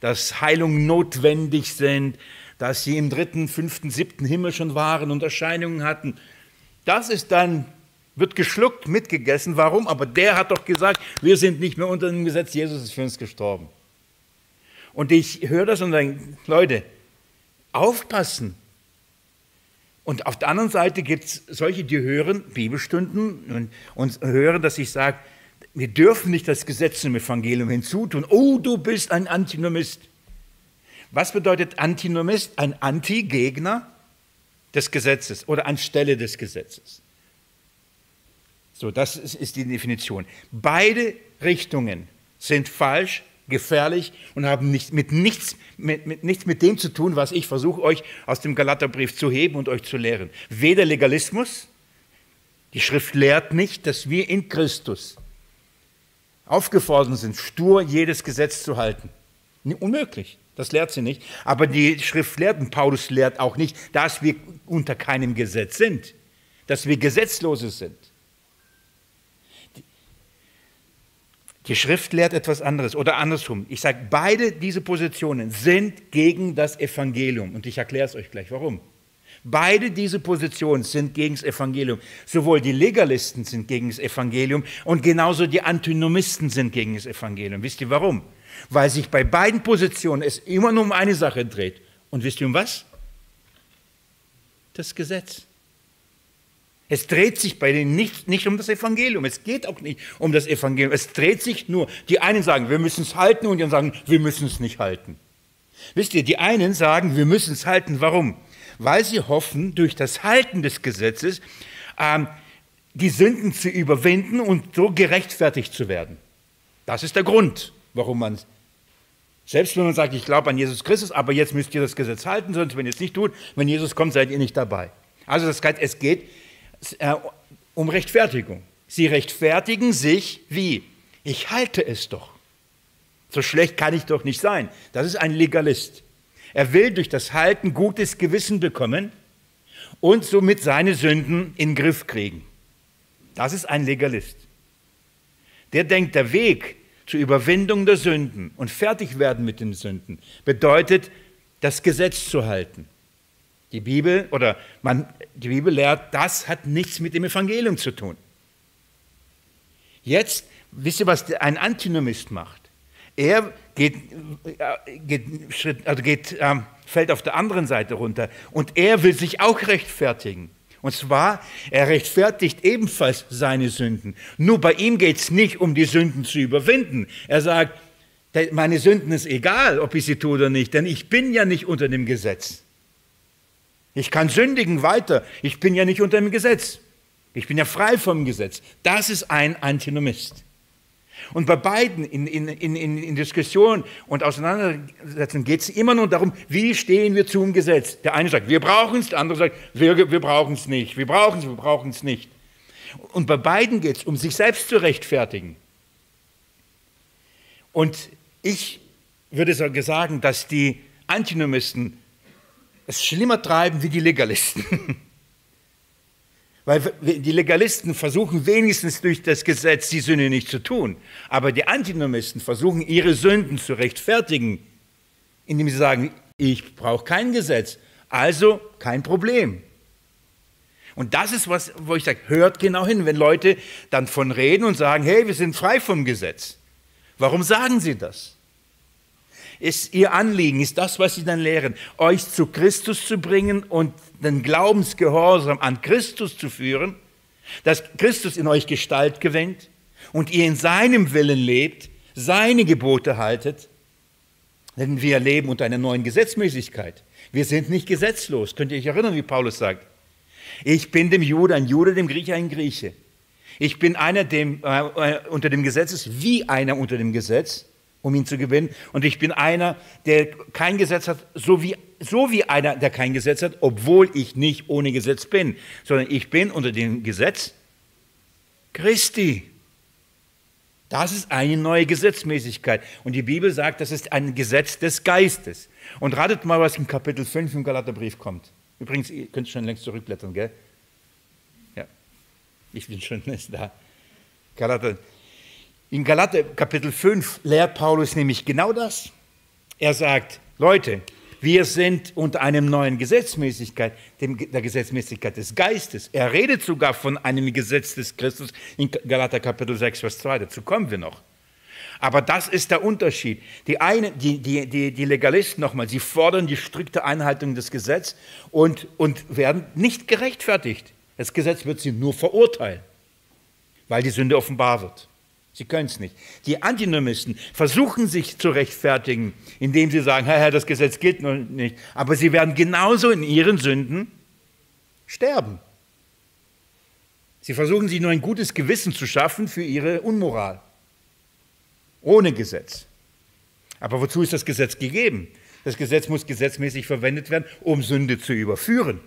dass Heilungen notwendig sind, dass sie im dritten, fünften, siebten Himmel schon waren und Erscheinungen hatten. Das ist dann, wird geschluckt, mitgegessen. Warum? Aber der hat doch gesagt, wir sind nicht mehr unter dem Gesetz, Jesus ist für uns gestorben. Und ich höre das und denke, Leute, aufpassen. Und auf der anderen Seite gibt es solche, die hören Bibelstunden und, und hören, dass ich sage, wir dürfen nicht das Gesetz zum Evangelium hinzutun. Oh, du bist ein Antinomist. Was bedeutet Antinomist? Ein Anti-Gegner des Gesetzes oder anstelle des Gesetzes. So, das ist die Definition. Beide Richtungen sind falsch, gefährlich und haben nicht, mit, nichts, mit, mit, nichts mit dem zu tun, was ich versuche, euch aus dem Galaterbrief zu heben und euch zu lehren. Weder Legalismus, die Schrift lehrt nicht, dass wir in Christus aufgefordert sind, stur jedes Gesetz zu halten. Unmöglich, das lehrt sie nicht. Aber die Schrift lehrt, und Paulus lehrt auch nicht, dass wir unter keinem Gesetz sind, dass wir Gesetzlose sind. Die Schrift lehrt etwas anderes oder andersrum. Ich sage, beide diese Positionen sind gegen das Evangelium und ich erkläre es euch gleich, warum. Beide diese Positionen sind gegen das Evangelium. Sowohl die Legalisten sind gegen das Evangelium und genauso die Antinomisten sind gegen das Evangelium. Wisst ihr warum? Weil sich bei beiden Positionen es immer nur um eine Sache dreht. Und wisst ihr um was? Das Gesetz. Es dreht sich bei denen nicht, nicht um das Evangelium. Es geht auch nicht um das Evangelium. Es dreht sich nur. Die einen sagen, wir müssen es halten und die anderen sagen, wir müssen es nicht halten. Wisst ihr, die einen sagen, wir müssen es halten. Warum? weil sie hoffen, durch das Halten des Gesetzes ähm, die Sünden zu überwinden und so gerechtfertigt zu werden. Das ist der Grund, warum man, selbst wenn man sagt, ich glaube an Jesus Christus, aber jetzt müsst ihr das Gesetz halten, sonst wenn ihr es nicht tut, wenn Jesus kommt, seid ihr nicht dabei. Also das heißt, es geht äh, um Rechtfertigung. Sie rechtfertigen sich wie? Ich halte es doch. So schlecht kann ich doch nicht sein. Das ist ein Legalist. Er will durch das Halten gutes Gewissen bekommen und somit seine Sünden in den Griff kriegen. Das ist ein Legalist. Der denkt, der Weg zur Überwindung der Sünden und fertig werden mit den Sünden bedeutet, das Gesetz zu halten. Die Bibel oder man, die Bibel lehrt, das hat nichts mit dem Evangelium zu tun. Jetzt wisst ihr, was ein Antinomist macht? Er geht, äh, geht, also geht, ähm, fällt auf der anderen Seite runter und er will sich auch rechtfertigen. Und zwar, er rechtfertigt ebenfalls seine Sünden. Nur bei ihm geht es nicht um die Sünden zu überwinden. Er sagt, meine Sünden ist egal, ob ich sie tue oder nicht, denn ich bin ja nicht unter dem Gesetz. Ich kann sündigen weiter, ich bin ja nicht unter dem Gesetz. Ich bin ja frei vom Gesetz. Das ist ein Antinomist. Und bei beiden in, in, in, in Diskussion und Auseinandersetzung geht es immer nur darum, wie stehen wir zum Gesetz. Der eine sagt, wir brauchen es, der andere sagt, wir, wir brauchen es nicht, wir brauchen es, wir brauchen es nicht. Und bei beiden geht es um sich selbst zu rechtfertigen. Und ich würde sagen, dass die Antinomisten es schlimmer treiben wie die Legalisten. [LAUGHS] Weil die Legalisten versuchen wenigstens durch das Gesetz die Sünde nicht zu tun. Aber die Antinomisten versuchen ihre Sünden zu rechtfertigen, indem sie sagen, ich brauche kein Gesetz, also kein Problem. Und das ist was, wo ich sage, hört genau hin, wenn Leute dann von reden und sagen, hey, wir sind frei vom Gesetz. Warum sagen sie das? Ist ihr Anliegen, ist das, was sie dann lehren, euch zu Christus zu bringen und den Glaubensgehorsam an Christus zu führen, dass Christus in euch Gestalt gewinnt und ihr in seinem Willen lebt, seine Gebote haltet, denn wir leben unter einer neuen Gesetzmäßigkeit. Wir sind nicht gesetzlos. Könnt ihr euch erinnern, wie Paulus sagt? Ich bin dem Jude ein Jude, dem Grieche ein Grieche. Ich bin einer dem, äh, äh unter dem Gesetz ist wie einer unter dem Gesetz um ihn zu gewinnen. Und ich bin einer, der kein Gesetz hat, so wie, so wie einer, der kein Gesetz hat, obwohl ich nicht ohne Gesetz bin, sondern ich bin unter dem Gesetz Christi. Das ist eine neue Gesetzmäßigkeit. Und die Bibel sagt, das ist ein Gesetz des Geistes. Und ratet mal, was im Kapitel 5 im Galaterbrief kommt. Übrigens, ihr könnt schon längst zurückblättern, gell? Ja, ich bin schon [LAUGHS] da. Galater. In Galater Kapitel 5 lehrt Paulus nämlich genau das. Er sagt, Leute, wir sind unter einem neuen Gesetzmäßigkeit, dem, der Gesetzmäßigkeit des Geistes. Er redet sogar von einem Gesetz des Christus in Galater Kapitel 6, Vers 2. Dazu kommen wir noch. Aber das ist der Unterschied. Die, eine, die, die, die, die Legalisten nochmal, sie fordern die strikte Einhaltung des Gesetzes und, und werden nicht gerechtfertigt. Das Gesetz wird sie nur verurteilen, weil die Sünde offenbar wird. Sie können es nicht. Die Antinomisten versuchen sich zu rechtfertigen, indem sie sagen, Herr, das Gesetz gilt noch nicht. Aber sie werden genauso in ihren Sünden sterben. Sie versuchen sich nur ein gutes Gewissen zu schaffen für ihre Unmoral. Ohne Gesetz. Aber wozu ist das Gesetz gegeben? Das Gesetz muss gesetzmäßig verwendet werden, um Sünde zu überführen.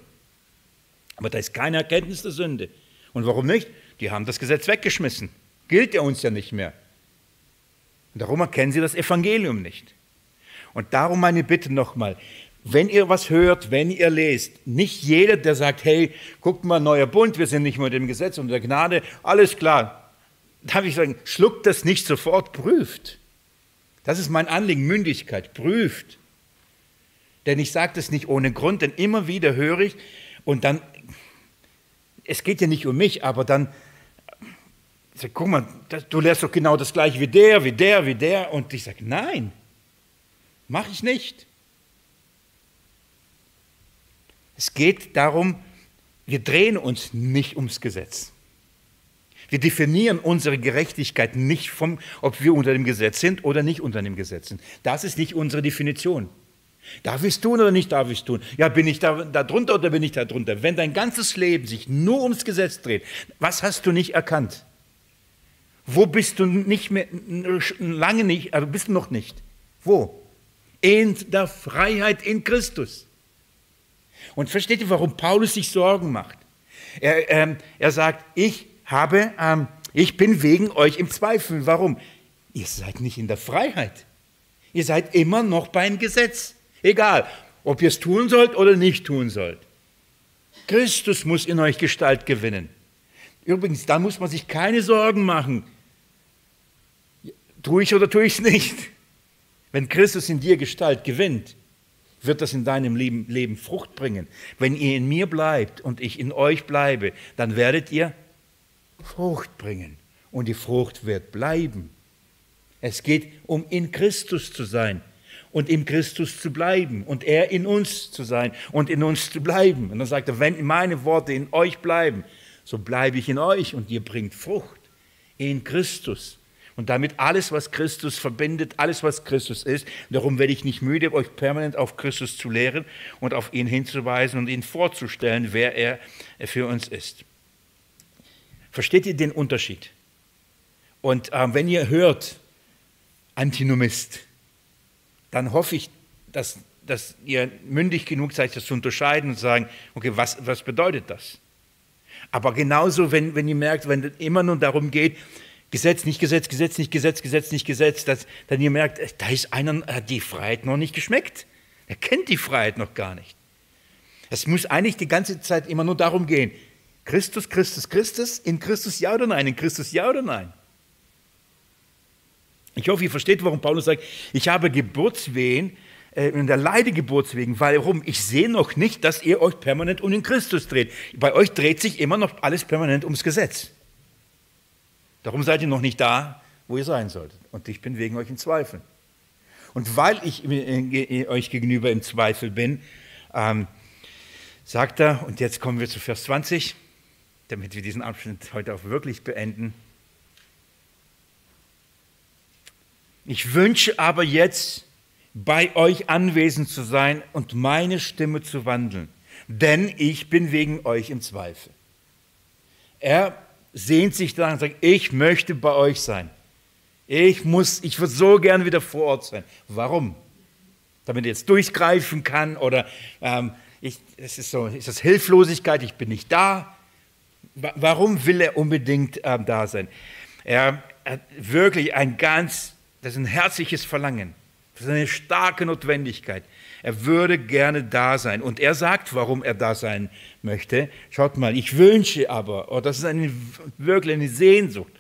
Aber da ist keine Erkenntnis der Sünde. Und warum nicht? Die haben das Gesetz weggeschmissen gilt er uns ja nicht mehr. Und darum erkennen sie das Evangelium nicht. Und darum meine Bitte nochmal, wenn ihr was hört, wenn ihr lest, nicht jeder, der sagt, hey, guckt mal, neuer Bund, wir sind nicht mehr dem Gesetz und der Gnade, alles klar. Darf ich sagen, schluckt das nicht sofort, prüft. Das ist mein Anliegen, Mündigkeit, prüft. Denn ich sage das nicht ohne Grund, denn immer wieder höre ich und dann, es geht ja nicht um mich, aber dann ich sage, guck mal, du lehrst doch genau das gleiche wie der, wie der, wie der. Und ich sage, nein, mache ich nicht. Es geht darum, wir drehen uns nicht ums Gesetz. Wir definieren unsere Gerechtigkeit nicht vom, ob wir unter dem Gesetz sind oder nicht unter dem Gesetz sind. Das ist nicht unsere Definition. Darf ich es tun oder nicht darf ich es tun? Ja, bin ich da, da drunter oder bin ich da drunter? Wenn dein ganzes Leben sich nur ums Gesetz dreht, was hast du nicht erkannt? Wo bist du nicht mehr, lange nicht, also bist du noch nicht? Wo? In der Freiheit in Christus. Und versteht ihr, warum Paulus sich Sorgen macht? Er, ähm, er sagt, ich habe, ähm, ich bin wegen euch im Zweifel. Warum? Ihr seid nicht in der Freiheit. Ihr seid immer noch beim Gesetz. Egal, ob ihr es tun sollt oder nicht tun sollt. Christus muss in euch Gestalt gewinnen. Übrigens, da muss man sich keine Sorgen machen. Tue ich oder tue ich es nicht? Wenn Christus in dir Gestalt gewinnt, wird das in deinem Leben, Frucht bringen. Wenn ihr in mir bleibt und ich in euch bleibe, dann werdet ihr Frucht bringen. Und die Frucht wird bleiben. Es geht um in Christus zu sein und in Christus zu bleiben und er in uns zu sein und in uns zu bleiben. Und dann sagt er, wenn meine Worte in euch bleiben, so bleibe ich in euch und ihr bringt Frucht in Christus. Und damit alles, was Christus verbindet, alles, was Christus ist. Darum werde ich nicht müde, euch permanent auf Christus zu lehren und auf ihn hinzuweisen und ihn vorzustellen, wer er für uns ist. Versteht ihr den Unterschied? Und äh, wenn ihr hört, Antinomist, dann hoffe ich, dass, dass ihr mündig genug seid, das zu unterscheiden und zu sagen, okay, was, was bedeutet das? Aber genauso, wenn, wenn ihr merkt, wenn es immer nur darum geht, Gesetz, nicht Gesetz, Gesetz, nicht Gesetz, Gesetz, nicht Gesetz, dass dann ihr merkt, äh, da ist einer, hat die Freiheit noch nicht geschmeckt. Er kennt die Freiheit noch gar nicht. Es muss eigentlich die ganze Zeit immer nur darum gehen, Christus, Christus, Christus, in Christus ja oder nein, in Christus ja oder nein. Ich hoffe, ihr versteht, warum Paulus sagt, ich habe Geburtswehen, äh, in der Leide Geburtswegen. Warum? Ich sehe noch nicht, dass ihr euch permanent um den Christus dreht. Bei euch dreht sich immer noch alles permanent ums Gesetz. Darum seid ihr noch nicht da, wo ihr sein solltet. Und ich bin wegen euch im Zweifel. Und weil ich euch gegenüber im Zweifel bin, ähm, sagt er, und jetzt kommen wir zu Vers 20, damit wir diesen Abschnitt heute auch wirklich beenden. Ich wünsche aber jetzt, bei euch anwesend zu sein und meine Stimme zu wandeln, denn ich bin wegen euch im Zweifel. Er sehnt sich danach und sagt, ich möchte bei euch sein. Ich muss, ich würde so gern wieder vor Ort sein. Warum? Damit er jetzt durchgreifen kann oder ähm, ich, es ist so, ist das Hilflosigkeit, ich bin nicht da. Warum will er unbedingt ähm, da sein? Er, hat wirklich ein ganz, das ist ein herzliches Verlangen. Das ist eine starke Notwendigkeit. Er würde gerne da sein. Und er sagt, warum er da sein möchte. Schaut mal, ich wünsche aber, oh, das ist eine, wirklich eine Sehnsucht,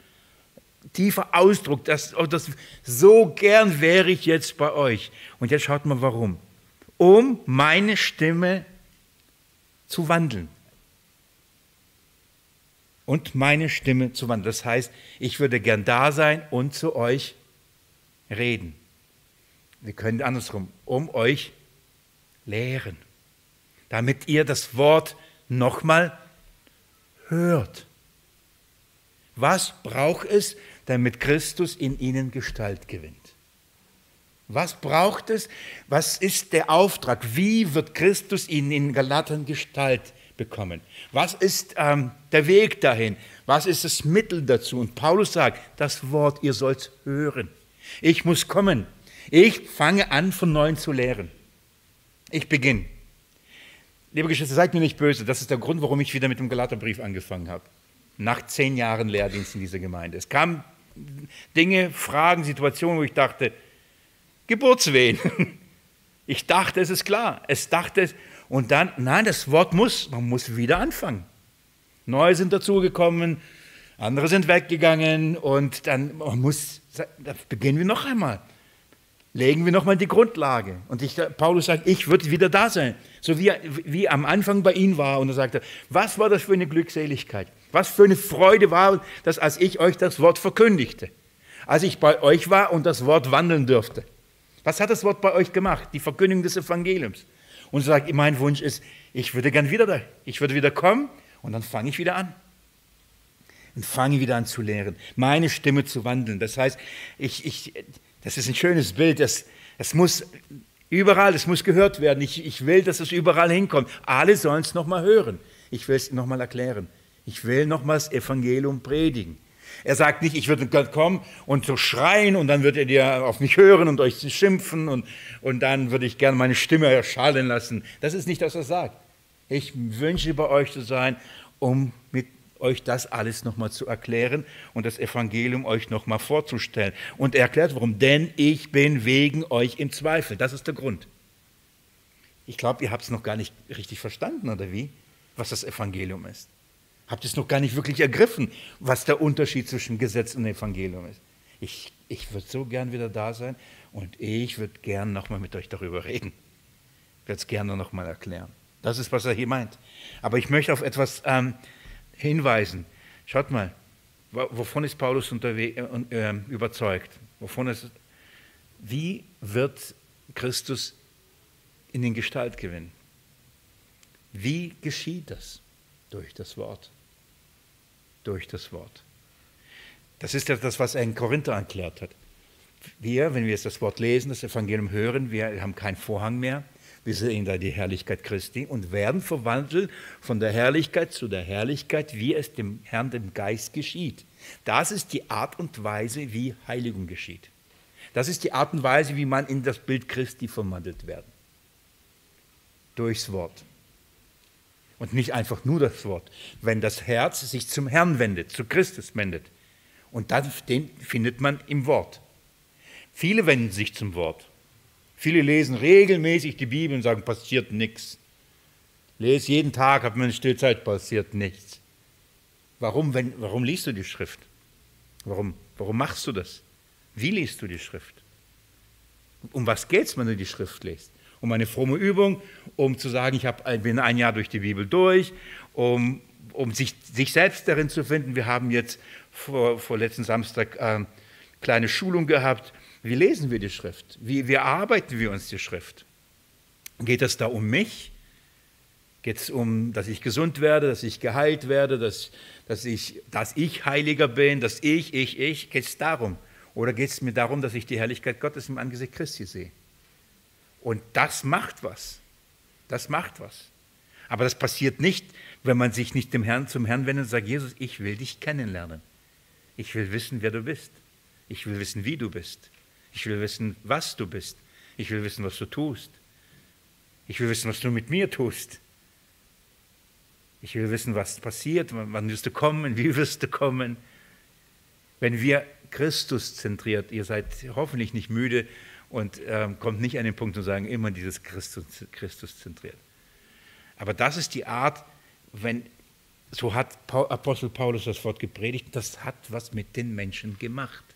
tiefer Ausdruck, dass, oh, das, so gern wäre ich jetzt bei euch. Und jetzt schaut mal, warum. Um meine Stimme zu wandeln. Und meine Stimme zu wandeln. Das heißt, ich würde gern da sein und zu euch reden. Wir können andersrum, um euch lehren, damit ihr das Wort nochmal hört. Was braucht es, damit Christus in ihnen Gestalt gewinnt? Was braucht es? Was ist der Auftrag? Wie wird Christus in den Galatern Gestalt bekommen? Was ist ähm, der Weg dahin? Was ist das Mittel dazu? Und Paulus sagt, das Wort, ihr sollt hören. Ich muss kommen. Ich fange an, von neuem zu lehren. Ich beginne. Liebe Geschwister, seid mir nicht böse. Das ist der Grund, warum ich wieder mit dem Galaterbrief angefangen habe. Nach zehn Jahren Lehrdienst in dieser Gemeinde. Es kamen Dinge, Fragen, Situationen, wo ich dachte, Geburtswehen. [LAUGHS] Ich dachte, es ist klar. Es dachte, und dann, nein, das Wort muss, man muss wieder anfangen. Neue sind dazugekommen, andere sind weggegangen und dann man muss, da beginnen wir noch einmal legen wir nochmal die Grundlage. Und ich, Paulus sagt, ich würde wieder da sein. So wie, wie am Anfang bei ihm war. Und er sagte, was war das für eine Glückseligkeit? Was für eine Freude war das, als ich euch das Wort verkündigte? Als ich bei euch war und das Wort wandeln dürfte. Was hat das Wort bei euch gemacht? Die Verkündigung des Evangeliums. Und er sagt, mein Wunsch ist, ich würde gern wieder da. Ich würde wieder kommen und dann fange ich wieder an und fange wieder an zu lehren, meine Stimme zu wandeln. Das heißt, ich, ich, das ist ein schönes Bild. Das, das muss überall, das muss gehört werden. Ich, ich will, dass es überall hinkommt. Alle sollen es nochmal hören. Ich will es nochmal erklären. Ich will nochmal das Evangelium predigen. Er sagt nicht, ich würde kommen und so schreien und dann würdet ihr auf mich hören und euch schimpfen und, und dann würde ich gerne meine Stimme erschallen lassen. Das ist nicht, was er sagt. Ich wünsche bei euch zu sein, um mit euch das alles nochmal zu erklären und das Evangelium euch nochmal vorzustellen. Und er erklärt, warum. Denn ich bin wegen euch im Zweifel. Das ist der Grund. Ich glaube, ihr habt es noch gar nicht richtig verstanden, oder wie? Was das Evangelium ist. Habt es noch gar nicht wirklich ergriffen, was der Unterschied zwischen Gesetz und Evangelium ist. Ich, ich würde so gern wieder da sein und ich würde gern nochmal mit euch darüber reden. Ich würde es gerne nochmal erklären. Das ist, was er hier meint. Aber ich möchte auf etwas ähm, hinweisen. Schaut mal, wovon ist Paulus äh, ähm, überzeugt? Wovon ist, wie wird Christus in den Gestalt gewinnen? Wie geschieht das? Durch das Wort. Durch das Wort. Das ist ja das, was er in Korinther erklärt hat. Wir, wenn wir jetzt das Wort lesen, das Evangelium hören, wir haben keinen Vorhang mehr. Wir sehen da die Herrlichkeit Christi und werden verwandelt von der Herrlichkeit zu der Herrlichkeit, wie es dem Herrn, dem Geist geschieht. Das ist die Art und Weise, wie Heiligung geschieht. Das ist die Art und Weise, wie man in das Bild Christi verwandelt werden. Durchs Wort. Und nicht einfach nur das Wort. Wenn das Herz sich zum Herrn wendet, zu Christus wendet. Und dann, den findet man im Wort. Viele wenden sich zum Wort. Viele lesen regelmäßig die Bibel und sagen, passiert nichts. Lese jeden Tag, habe mir eine Stillzeit, passiert nichts. Warum, wenn, warum liest du die Schrift? Warum, warum machst du das? Wie liest du die Schrift? Um was geht es, wenn du die Schrift liest? Um eine fromme Übung, um zu sagen, ich hab, bin ein Jahr durch die Bibel durch, um, um sich, sich selbst darin zu finden. Wir haben jetzt vor, vor letzten Samstag äh, kleine Schulung gehabt wie lesen wir die Schrift? Wie, wie arbeiten wir uns die Schrift? Geht es da um mich? Geht es um, dass ich gesund werde, dass ich geheilt werde, dass, dass, ich, dass ich heiliger bin, dass ich, ich, ich? Geht es darum? Oder geht es mir darum, dass ich die Herrlichkeit Gottes im Angesicht Christi sehe? Und das macht was. Das macht was. Aber das passiert nicht, wenn man sich nicht dem Herrn, zum Herrn wendet und sagt, Jesus, ich will dich kennenlernen. Ich will wissen, wer du bist. Ich will wissen, wie du bist. Ich will wissen, was du bist. Ich will wissen, was du tust. Ich will wissen, was du mit mir tust. Ich will wissen, was passiert, wann wirst du kommen, wie wirst du kommen. Wenn wir Christus zentriert. Ihr seid hoffentlich nicht müde und ähm, kommt nicht an den Punkt zu sagen, immer dieses Christus, Christus zentriert. Aber das ist die Art, wenn, so hat Apostel Paulus das Wort gepredigt, das hat was mit den Menschen gemacht.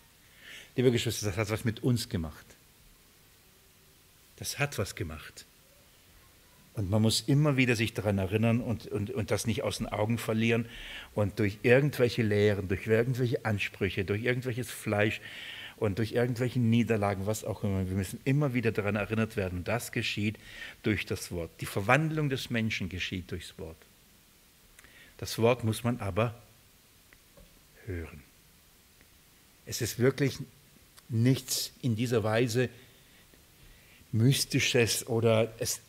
Liebe Geschwister, das hat was mit uns gemacht. Das hat was gemacht. Und man muss immer wieder sich daran erinnern und, und, und das nicht aus den Augen verlieren und durch irgendwelche Lehren, durch irgendwelche Ansprüche, durch irgendwelches Fleisch und durch irgendwelche Niederlagen, was auch immer, wir müssen immer wieder daran erinnert werden, das geschieht durch das Wort. Die Verwandlung des Menschen geschieht durchs Wort. Das Wort muss man aber hören. Es ist wirklich nichts in dieser Weise Mystisches oder es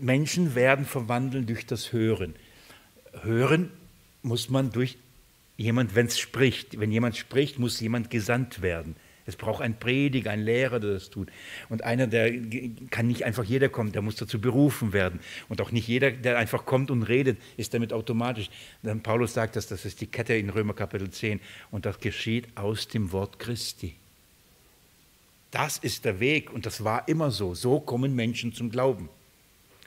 Menschen werden verwandelt durch das Hören. Hören muss man durch jemand, wenn es spricht. Wenn jemand spricht, muss jemand gesandt werden. Es braucht einen Prediger, einen Lehrer, der das tut. Und einer, der kann nicht einfach jeder kommen, der muss dazu berufen werden. Und auch nicht jeder, der einfach kommt und redet, ist damit automatisch. Dann Paulus sagt das, das ist die Kette in Römer Kapitel 10. Und das geschieht aus dem Wort Christi. Das ist der Weg und das war immer so. So kommen Menschen zum Glauben.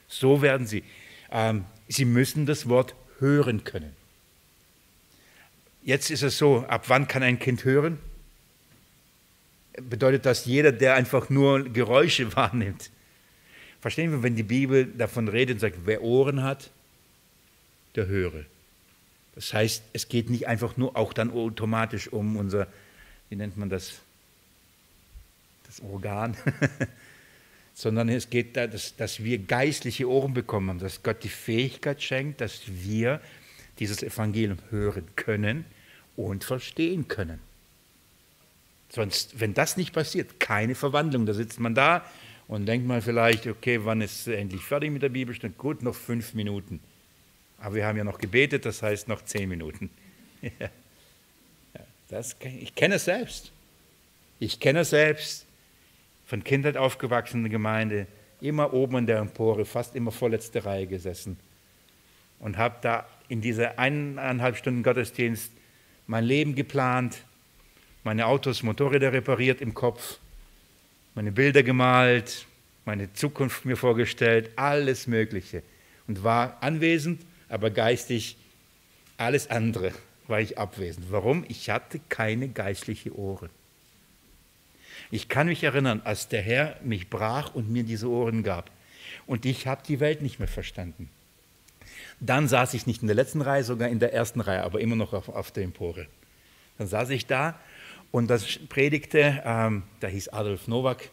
So werden sie. Ähm, sie müssen das Wort hören können. Jetzt ist es so, ab wann kann ein Kind hören? Bedeutet das jeder, der einfach nur Geräusche [LAUGHS] wahrnimmt? Verstehen wir, wenn die Bibel davon redet und sagt, wer Ohren hat, der höre. Das heißt, es geht nicht einfach nur auch dann automatisch um unser, wie nennt man das, das Organ, [LAUGHS] sondern es geht da, dass, dass wir geistliche Ohren bekommen haben, dass Gott die Fähigkeit schenkt, dass wir dieses Evangelium hören können und verstehen können. Sonst, wenn das nicht passiert, keine Verwandlung. Da sitzt man da und denkt man vielleicht, okay, wann ist endlich fertig mit der Bibelstunde? Gut, noch fünf Minuten. Aber wir haben ja noch gebetet, das heißt noch zehn Minuten. [LAUGHS] das, ich kenne es selbst. Ich kenne es selbst von Kindheit aufgewachsen in der Gemeinde, immer oben in der Empore, fast immer vorletzte Reihe gesessen und habe da in dieser eineinhalb Stunden Gottesdienst mein Leben geplant, meine Autos, Motorräder repariert im Kopf, meine Bilder gemalt, meine Zukunft mir vorgestellt, alles Mögliche und war anwesend, aber geistig alles andere war ich abwesend. Warum? Ich hatte keine geistliche Ohren. Ich kann mich erinnern, als der Herr mich brach und mir diese Ohren gab. Und ich habe die Welt nicht mehr verstanden. Dann saß ich nicht in der letzten Reihe, sogar in der ersten Reihe, aber immer noch auf, auf der Empore. Dann saß ich da und das predigte, ähm, da hieß Adolf Nowak,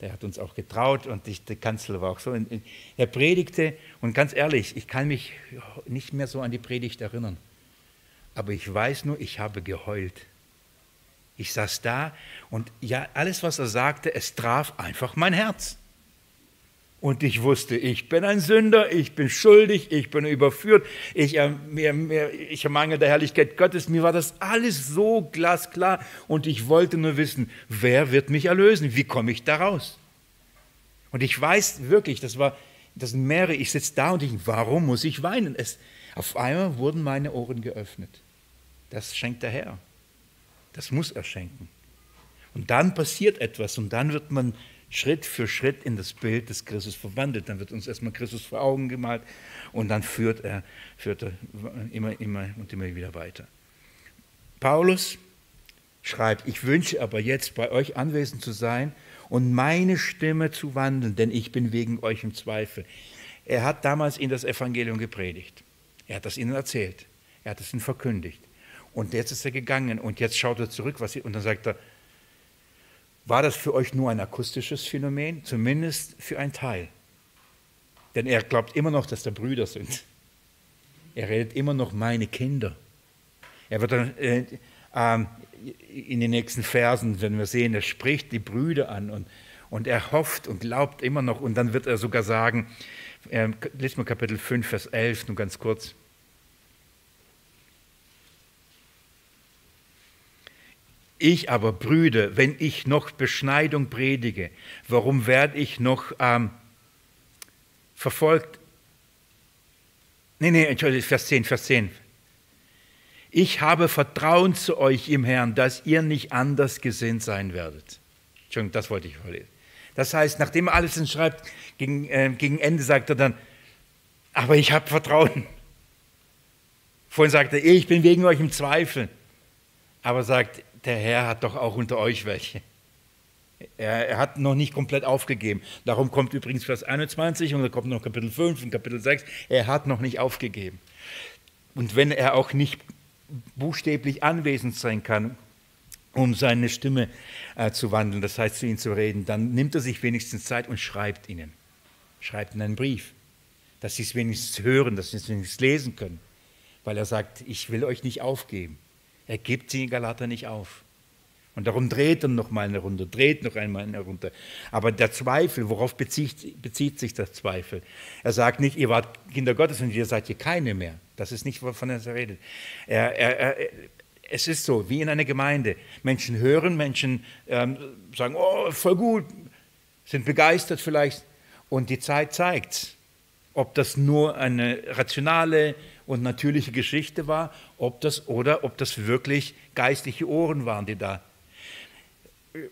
der hat uns auch getraut und ich, der Kanzler war auch so. Er predigte und ganz ehrlich, ich kann mich nicht mehr so an die Predigt erinnern. Aber ich weiß nur, ich habe geheult. Ich saß da und ja, alles, was er sagte, es traf einfach mein Herz. Und ich wusste, ich bin ein Sünder, ich bin schuldig, ich bin überführt, ich, äh, mir, mir, ich ermange der Herrlichkeit Gottes. Mir war das alles so glasklar und ich wollte nur wissen, wer wird mich erlösen? Wie komme ich da raus? Und ich weiß wirklich, das war, das sind mehrere, ich sitze da und ich, warum muss ich weinen? Es, auf einmal wurden meine Ohren geöffnet. Das schenkt der Herr. Das muss er schenken. Und dann passiert etwas und dann wird man Schritt für Schritt in das Bild des Christus verwandelt. Dann wird uns erstmal Christus vor Augen gemalt und dann führt er, führt er immer, immer und immer wieder weiter. Paulus schreibt, ich wünsche aber jetzt bei euch anwesend zu sein und meine Stimme zu wandeln, denn ich bin wegen euch im Zweifel. Er hat damals ihnen das Evangelium gepredigt. Er hat das ihnen erzählt. Er hat es ihnen verkündigt. Und jetzt ist er gegangen und jetzt schaut er zurück was sie, und dann sagt er, war das für euch nur ein akustisches Phänomen? Zumindest für einen Teil. Denn er glaubt immer noch, dass da Brüder sind. Er redet immer noch meine Kinder. Er wird dann äh, äh, in den nächsten Versen, wenn wir sehen, er spricht die Brüder an und, und er hofft und glaubt immer noch. Und dann wird er sogar sagen, äh, lest mal Kapitel 5, Vers 11, nur ganz kurz. Ich aber, Brüder, wenn ich noch Beschneidung predige, warum werde ich noch ähm, verfolgt? Nee, nee, Entschuldigung, Vers 10, Vers 10. ich habe Vertrauen zu euch im Herrn, dass ihr nicht anders gesinnt sein werdet. Entschuldigung, das wollte ich vorlesen. Das heißt, nachdem er alles schreibt, gegen, äh, gegen Ende sagt er dann, aber ich habe Vertrauen. Vorhin sagte er, ich bin wegen euch im Zweifel. Aber sagt, der Herr hat doch auch unter euch welche. Er, er, hat noch nicht komplett aufgegeben. Darum kommt übrigens Vers 21 und dann kommt noch Kapitel 5 und Kapitel 6. Er hat noch nicht aufgegeben. Und wenn er auch nicht buchstäblich anwesend sein kann, um seine Stimme äh, zu wandeln, das heißt zu ihnen zu reden, dann nimmt er sich wenigstens Zeit und schreibt ihnen. Schreibt ihnen einen Brief, dass sie es wenigstens hören, dass sie es wenigstens lesen können. Weil er sagt, ich will euch nicht aufgeben. Er gibt sie in Galater nicht auf. Und darum dreht er noch mal eine Runde, dreht noch einmal eine Runde. Aber der Zweifel, worauf bezieht, bezieht sich der Zweifel? Er sagt nicht, ihr wart Kinder Gottes und ihr seid hier keine mehr. Das ist nicht, wovon er redet. Er, er, er, es ist so, wie in einer Gemeinde. Menschen hören, Menschen ähm, sagen, oh, voll gut, sind begeistert vielleicht. Und die Zeit zeigt, ob das nur eine rationale und natürliche Geschichte war, ob das oder ob das wirklich geistliche Ohren waren, die da.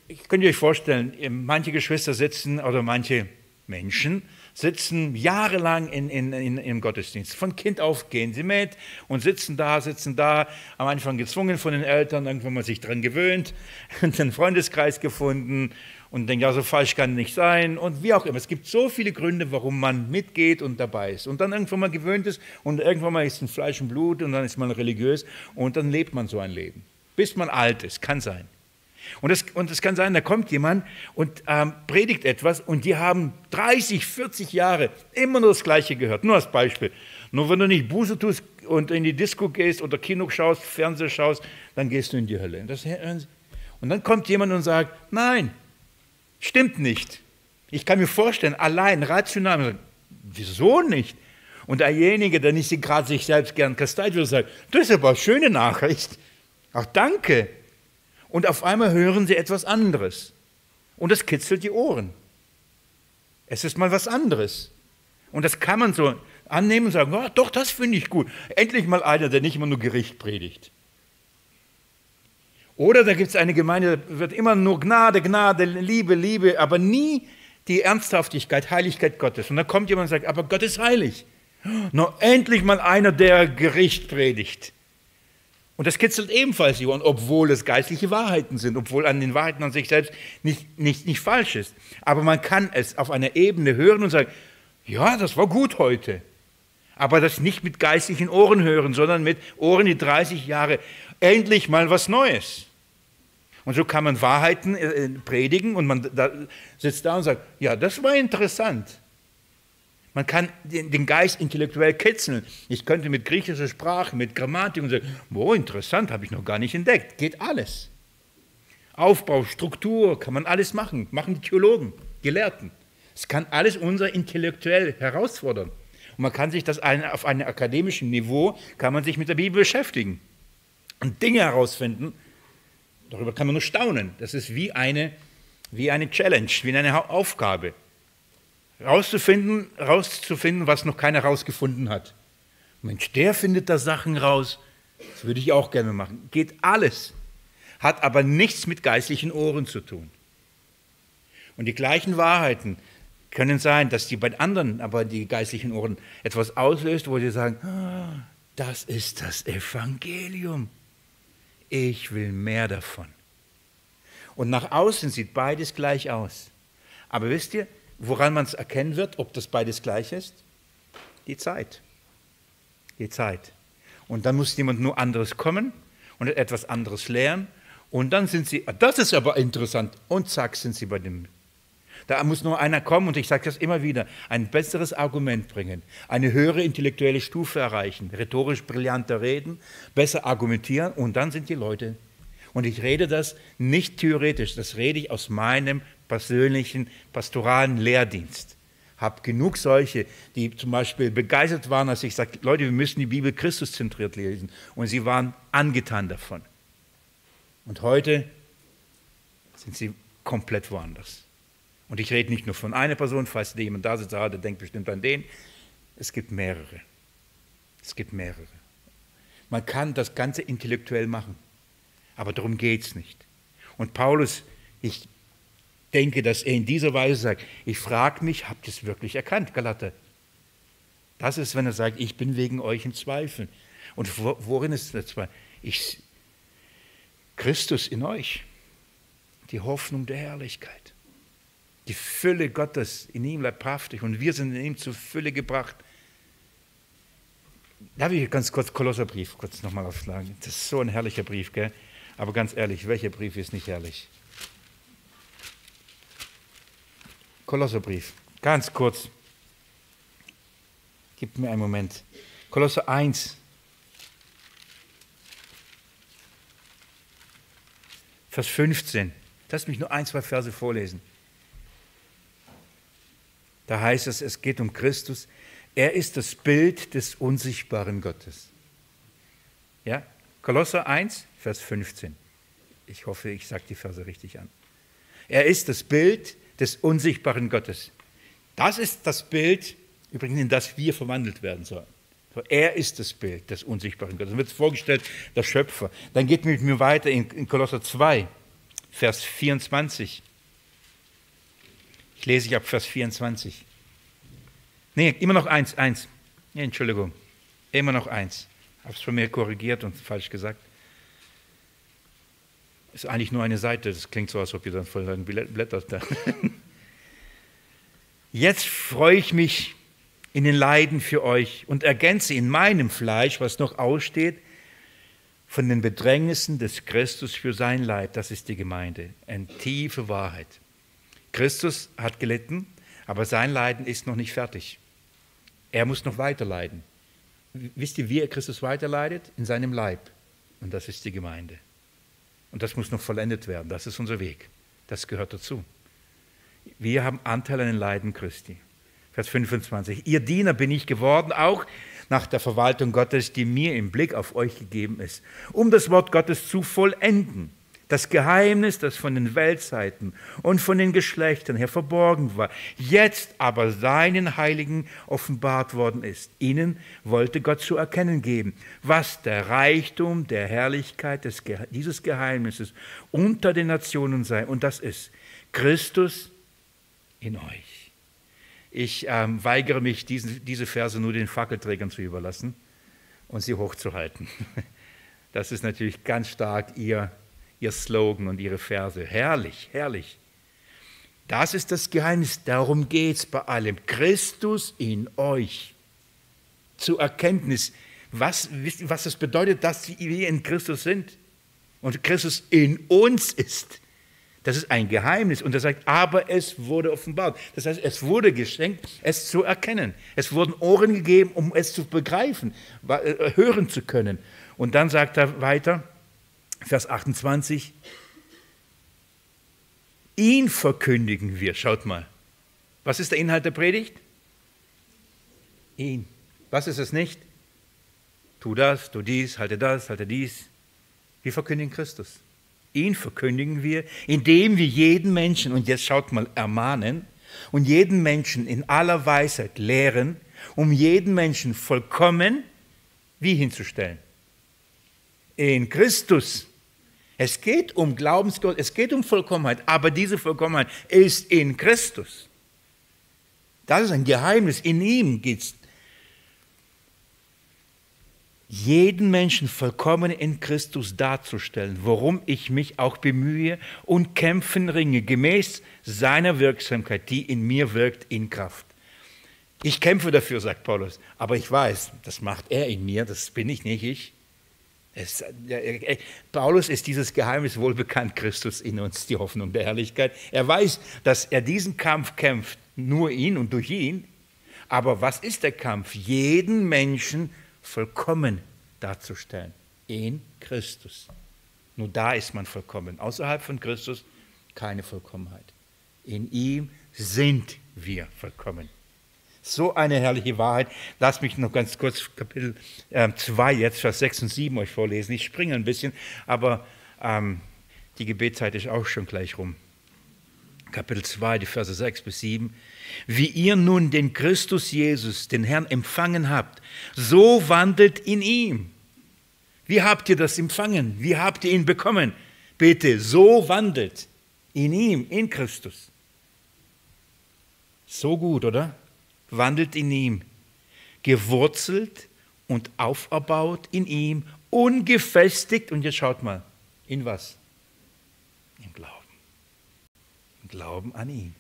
Ich könnte euch vorstellen, manche Geschwister sitzen oder manche Menschen sitzen jahrelang in, in, in, im Gottesdienst. Von Kind auf gehen sie mit und sitzen da, sitzen da, am Anfang gezwungen von den Eltern, irgendwann mal sich daran gewöhnt [LAUGHS] einen Freundeskreis gefunden und denkt, ja, so falsch kann nicht sein und wie auch immer. Es gibt so viele Gründe, warum man mitgeht und dabei ist und dann irgendwann mal gewöhnt ist und irgendwann mal ist ein Fleisch und Blut und dann ist man religiös und dann lebt man so ein Leben, bis man alt ist, kann sein. Und es, und es kann sein, da kommt jemand und ähm, predigt etwas und die haben 30, 40 Jahre immer nur das Gleiche gehört. Nur als Beispiel. Nur wenn du nicht Buße tust und in die Disco gehst oder Kino schaust, Fernseher schaust, dann gehst du in die Hölle. Das, und dann kommt jemand und sagt, nein, stimmt nicht. Ich kann mir vorstellen, allein, rational, wieso nicht? Und derjenige, der nicht gerade sich selbst gern kasteit würde, sagt, das ist aber eine schöne Nachricht. Ach, danke und auf einmal hören sie etwas anderes. Und es kitzelt die Ohren. Es ist mal was anderes. Und das kann man so annehmen und sagen, oh, doch, das finde ich gut. Endlich mal einer, der nicht immer nur Gericht predigt. Oder da gibt es eine Gemeinde, da wird immer nur Gnade, Gnade, Liebe, Liebe, aber nie die Ernsthaftigkeit, Heiligkeit Gottes. Und dann kommt jemand und sagt, aber Gott ist heilig. Noch endlich mal einer, der Gericht predigt. Und das kitzelt ebenfalls Ohren, obwohl es geistliche Wahrheiten sind, obwohl an den Wahrheiten an sich selbst nicht, nicht, nicht falsch ist. Aber man kann es auf einer Ebene hören und sagen, ja, das war gut heute. Aber das nicht mit geistlichen Ohren hören, sondern mit Ohren, die 30 Jahre endlich mal was Neues. Und so kann man Wahrheiten äh, predigen und man da sitzt da und sagt, ja, das war interessant. Man kann den Geist intellektuell kitzeln. Ich könnte mit griechischer Sprache, mit Grammatik und sagen, oh, interessant, habe ich noch gar nicht entdeckt. Geht alles. Aufbau, Struktur, kann man alles machen. Machen die Theologen, Gelehrten. Es kann alles unser intellektuell herausfordern. Und man kann sich das auf einem akademischen Niveau, kann man sich mit der Bibel beschäftigen und Dinge herausfinden. Darüber kann man nur staunen. Das ist wie eine, wie eine Challenge, wie eine Aufgabe rauszufinden, rauszufinden, was noch keiner rausgefunden hat. Mensch, der findet da Sachen raus. Das würde ich auch gerne machen. Geht alles. Hat aber nichts mit geistlichen Ohren zu tun. Und die gleichen Wahrheiten können sein, dass die bei anderen, aber die geistlichen Ohren etwas auslöst, wo sie sagen, ah, das ist das Evangelium. Ich will mehr davon. Und nach außen sieht beides gleich aus. Aber wisst ihr, Woran man es erkennen wird, ob das beides gleich ist? Die Zeit. Die Zeit. Und dann muss jemand nur anderes kommen und etwas anderes lernen. Und dann sind sie, das ist aber interessant, und zack, sind sie bei dem. Da muss nur einer kommen, und ich sage das immer wieder, ein besseres Argument bringen, eine höhere intellektuelle Stufe erreichen, rhetorisch brillanter reden, besser argumentieren, und dann sind die Leute. Und ich rede das nicht theoretisch, das rede ich aus meinem persönlichen pastoralen Lehrdienst. Habe genug solche, die zum Beispiel begeistert waren, als ich sagte, Leute, wir müssen die Bibel Christuszentriert lesen. Und sie waren angetan davon. Und heute sind sie komplett woanders. Und ich rede nicht nur von einer Person, falls jemand da sitzt, ah, der denkt bestimmt an den. Es gibt mehrere. Es gibt mehrere. Man kann das Ganze intellektuell machen, aber darum geht es nicht. Und Paulus, ich denke, dass er in dieser Weise sagt, ich frage mich, habt ihr es wirklich erkannt, Galater? Das ist, wenn er sagt, ich bin wegen euch in Zweifel. Und worin ist der Zweifel? Ich, Christus in euch, die Hoffnung der Herrlichkeit. Die Fülle Gottes in ihm leibhaftig und wir sind in ihm zur Fülle gebracht. Darf ich ganz kurz Kolosserbrief kurz nochmal aufschlagen? Das ist so ein herrlicher Brief, gell? Aber ganz ehrlich, welcher Brief ist nicht herrlich? Kolosserbrief, ganz kurz. Gib mir einen Moment. Kolosser 1. Vers 15. Lass mich nur ein, zwei Verse vorlesen. Da heißt es, es geht um Christus. Er ist das Bild des unsichtbaren Gottes. Ja? Kolosser 1, Vers 15. Ich hoffe, ich sage die Verse richtig an. Er ist das Bild des unsichtbaren Gottes. Das ist das Bild, übrigens, in das wir verwandelt werden sollen. Er ist das Bild des unsichtbaren Gottes. Dann wird vorgestellt, der Schöpfer. Dann geht mit mir weiter in, in Kolosser 2, Vers 24. Ich lese ich ab Vers 24. Nee, immer noch eins, eins. Nee, Entschuldigung, immer noch eins. Habe es von mir korrigiert und falsch gesagt. Ist eigentlich nur eine Seite, das klingt so, als ob ihr dann voll dann blättert. [LAUGHS] Jetzt freue ich mich in den Leiden für euch und ergänze in meinem Fleisch, was noch aussteht, von den Bedrängnissen des Christus für sein Leib. Das ist die Gemeinde. Eine tiefe Wahrheit. Christus hat gelitten, aber sein Leiden ist noch nicht fertig. Er muss noch weiter leiden. Wisst ihr, wie er Christus weiterleidet? In seinem Leib. Und das ist die Gemeinde. Und das muss noch vollendet werden. Das ist unser Weg. Das gehört dazu. Wir haben Anteil an den Leiden Christi. Vers 25. Ihr Diener bin ich geworden, auch nach der Verwaltung Gottes, die mir im Blick auf euch gegeben ist, um das Wort Gottes zu vollenden das Geheimnis, das von den Weltzeiten und von den Geschlechtern her verborgen war, jetzt aber seinen Heiligen offenbart worden ist. Ihnen wollte Gott zu erkennen geben, was der Reichtum der Herrlichkeit des, dieses Geheimnisses unter den Nationen sei. Und das ist Christus in euch. Ich ähm, weigere mich, diesen, diese Verse nur den Fackelträgern zu überlassen und sie hochzuhalten. [LAUGHS] Das ist natürlich ganz stark ihr ihr Slogan und ihre Verse. Herrlich, herrlich. Das ist das Geheimnis, darum geht es bei allem. Christus in euch. Zur Erkenntnis, was, was es bedeutet, dass wir in Christus sind und Christus in uns ist. Das ist ein Geheimnis. Und er sagt, aber es wurde offenbart. Das heißt, es wurde geschenkt, es zu erkennen. Es wurden Ohren gegeben, um es zu begreifen, äh, hören zu können. Und dann sagt er weiter, Vers 28. Ihn verkündigen wir. Schaut mal. Was ist der Inhalt der Predigt? Ihn. Was ist es nicht? Tu das, tu dies, halte das, halte dies. Wir verkündigen Christus. Ihn verkündigen wir, indem wir jeden Menschen, und jetzt schaut mal, ermahnen und jeden Menschen in aller Weisheit lehren, um jeden Menschen vollkommen wie hinzustellen? In Christus. Es geht um Glaubensgott, es geht um Vollkommenheit, aber diese Vollkommenheit ist in Christus. Das ist ein Geheimnis, in ihm geht es. Jeden Menschen vollkommen in Christus darzustellen, worum ich mich auch bemühe und kämpfen ringe, gemäß seiner Wirksamkeit, die in mir wirkt, in Kraft. Ich kämpfe dafür, sagt Paulus, aber ich weiß, das macht er in mir, das bin ich nicht ich. Es, Paulus ist dieses Geheimnis wohl bekannt, Christus in uns, die Hoffnung der Herrlichkeit. Er weiß, dass er diesen Kampf kämpft, nur ihn und durch ihn. Aber was ist der Kampf? Jeden Menschen vollkommen darzustellen. In Christus. Nur da ist man vollkommen. Außerhalb von Christus keine Vollkommenheit. In ihm sind wir vollkommen. So eine herrliche Wahrheit. Lass mich noch ganz kurz Kapitel 2, äh, jetzt Vers 6 und 7 euch vorlesen. Ich springe ein bisschen, aber ähm, die Gebetszeit ist auch schon gleich rum. Kapitel 2, die Verse 6 bis 7. Wie ihr nun den Christus Jesus, den Herrn, empfangen habt, so wandelt in ihm. Wie habt ihr das empfangen? Wie habt ihr ihn bekommen? Bitte, so wandelt in ihm, in Christus. So gut, oder? Wandelt in ihm, gewurzelt und auferbaut in ihm, ungefestigt. Und jetzt schaut mal, in was? Im Glauben. Im Glauben an ihn.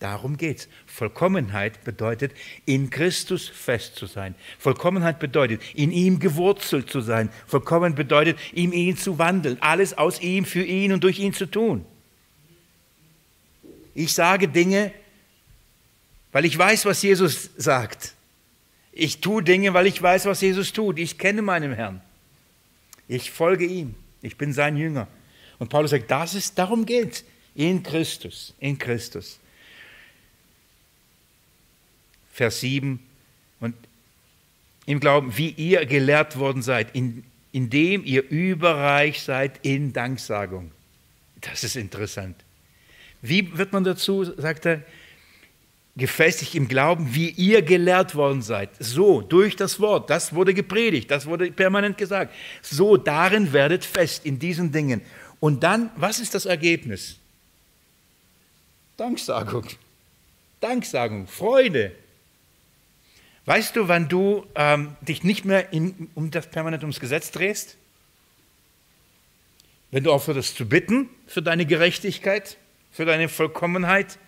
Darum geht es. Vollkommenheit bedeutet, in Christus fest zu sein. Vollkommenheit bedeutet, in ihm gewurzelt zu sein. Vollkommen bedeutet, ihm ihn zu wandeln. Alles aus ihm, für ihn und durch ihn zu tun. Ich sage Dinge, weil ich weiß, was Jesus sagt. Ich tue Dinge, weil ich weiß, was Jesus tut. Ich kenne meinen Herrn. Ich folge ihm. Ich bin sein Jünger. Und Paulus sagt, das ist, darum geht In Christus, in Christus. Vers 7. Und im Glauben, wie ihr gelehrt worden seid, in, indem ihr überreich seid in Danksagung. Das ist interessant. Wie wird man dazu, sagt er, gefestigt im Glauben, wie ihr gelehrt worden seid. So, durch das Wort, das wurde gepredigt, das wurde permanent gesagt. So, darin werdet fest in diesen Dingen. Und dann, was ist das Ergebnis? Danksagung. Danksagung, Freude. Weißt du, wann du ähm, dich nicht mehr in, um das permanent ums Gesetz drehst? Wenn du aufhörst zu bitten für deine Gerechtigkeit, für deine Vollkommenheit,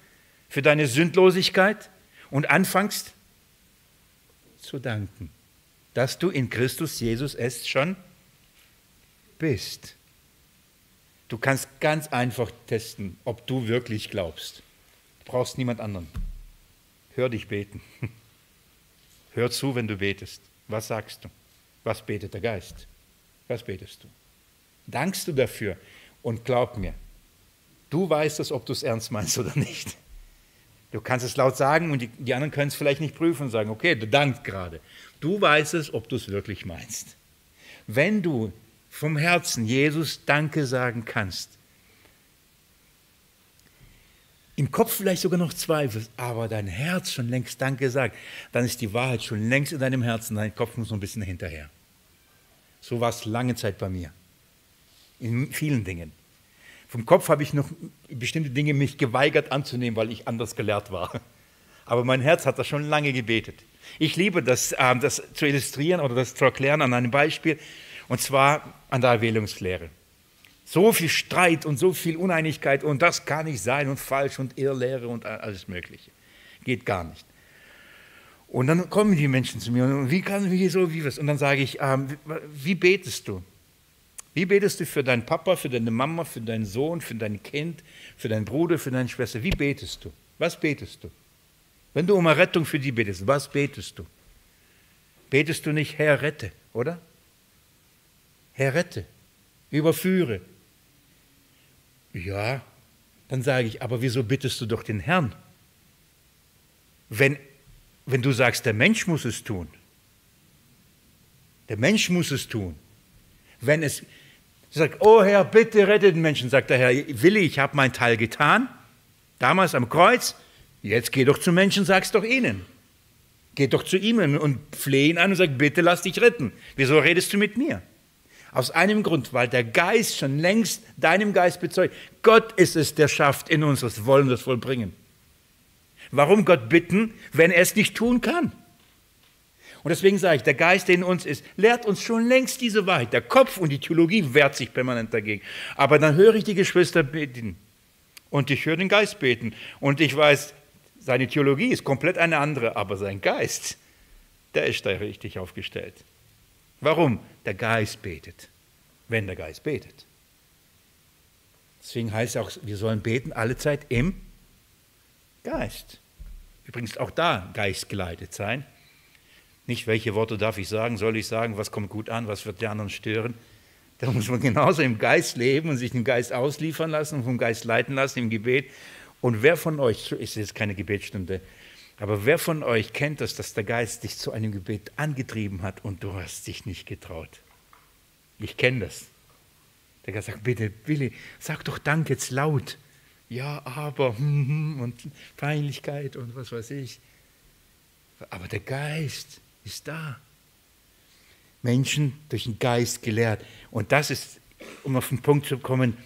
für deine Sündlosigkeit und anfängst zu danken, dass du in Christus Jesus es schon bist. Du kannst ganz einfach testen, ob du wirklich glaubst. Du brauchst niemand anderen. Hör dich beten. [LAUGHS] Hör zu, wenn du betest. Was sagst du? Was betet der Geist? Was betest du? Dankst du dafür? Und glaub mir, du weißt es, ob du es ernst meinst oder nicht. Du kannst es laut sagen und die, die anderen können es vielleicht nicht prüfen und sagen, okay, du dankst gerade. Du weißt es, ob du es wirklich meinst. Wenn du vom Herzen Jesus Danke sagen kannst, im Kopf vielleicht sogar noch zweifelst, aber dein Herz schon längst Danke sagt, dann ist die Wahrheit schon längst in deinem Herzen, dein Kopf muss noch ein bisschen hinterher. So war es lange Zeit bei mir. In vielen Dingen. Vom Kopf habe ich noch bestimmte Dinge mich geweigert anzunehmen, weil ich anders gelehrt war. Aber mein Herz hat das schon lange gebetet. Ich liebe das, äh, das zu illustrieren oder das zu erklären an einem Beispiel, und zwar an der Erwählungslehre. So viel Streit und so viel Uneinigkeit und das kann nicht sein und falsch und Irrlehre und alles Mögliche. Geht gar nicht. Und dann kommen die Menschen zu mir und wie kann wie so wie was? Und dann sage ich, ähm, wie betest du? Wie betest du für deinen Papa, für deine Mama, für deinen Sohn, für dein Kind, für deinen Bruder, für deine Schwester? Wie betest du? Was betest du? Wenn du um Rettung für die betest, was betest du? Betest du nicht, Herr, rette, oder? Herr, rette, überführe. Ja, dann sage ich, aber wieso bittest du doch den Herrn? Wenn, wenn du sagst, der Mensch muss es tun, der Mensch muss es tun. Wenn es, Sie sagt, oh Herr, bitte rette den Menschen. Sagt der Herr, Willi, ich habe meinen Teil getan, damals am Kreuz, jetzt geh doch zu Menschen, sag's doch ihnen. Geh doch zu ihm und fleh ihn an und sag, bitte lass dich retten. Wieso redest du mit mir? Aus einem Grund, weil der Geist schon längst deinem Geist bezeugt. Gott ist es, der schafft in uns das Wollen, das Vollbringen. Warum Gott bitten, wenn er es nicht tun kann? Und deswegen sage ich, der Geist, der in uns ist, lehrt uns schon längst diese Wahrheit. Der Kopf und die Theologie wehrt sich permanent dagegen. Aber dann höre ich die Geschwister beten und ich höre den Geist beten und ich weiß, seine Theologie ist komplett eine andere, aber sein Geist, der ist da richtig aufgestellt. Warum? Der Geist betet, wenn der Geist betet. Deswegen heißt es auch, wir sollen beten alle Zeit im Geist. Übrigens auch da geistgeleitet sein. Nicht, welche Worte darf ich sagen, soll ich sagen, was kommt gut an, was wird die anderen stören. Da muss man genauso im Geist leben und sich dem Geist ausliefern lassen und vom Geist leiten lassen im Gebet. Und wer von euch, ist jetzt keine Gebetsstunde, aber wer von euch kennt das, dass der Geist dich zu einem Gebet angetrieben hat und du hast dich nicht getraut? Ich kenne das. Der Geist sagt, bitte, Willi, sag doch Dank jetzt laut. Ja, aber, hm, hm, und Peinlichkeit und was weiß ich. Aber der Geist, ist da. Menschen durch den Geist gelehrt. Und das ist, um auf den Punkt zu kommen,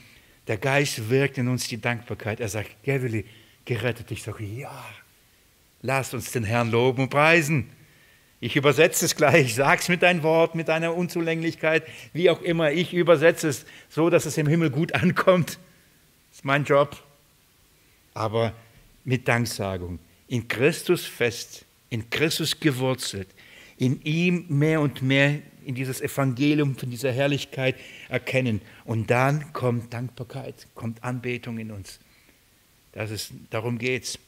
der Geist wirkt in uns die Dankbarkeit. Er sagt, Gavili, gerettet. Ich sage, ja, lasst uns den Herrn loben und preisen. Ich übersetze es gleich, sag es mit deinem Wort, mit deiner Unzulänglichkeit, wie auch immer. Ich übersetze es so, dass es im Himmel gut ankommt. Das ist mein Job. Aber mit Danksagung. In Christus fest, in Christus gewurzelt, in ihm mehr und mehr in dieses Evangelium von dieser Herrlichkeit erkennen. Und dann kommt Dankbarkeit, kommt Anbetung in uns. Das ist, darum geht es.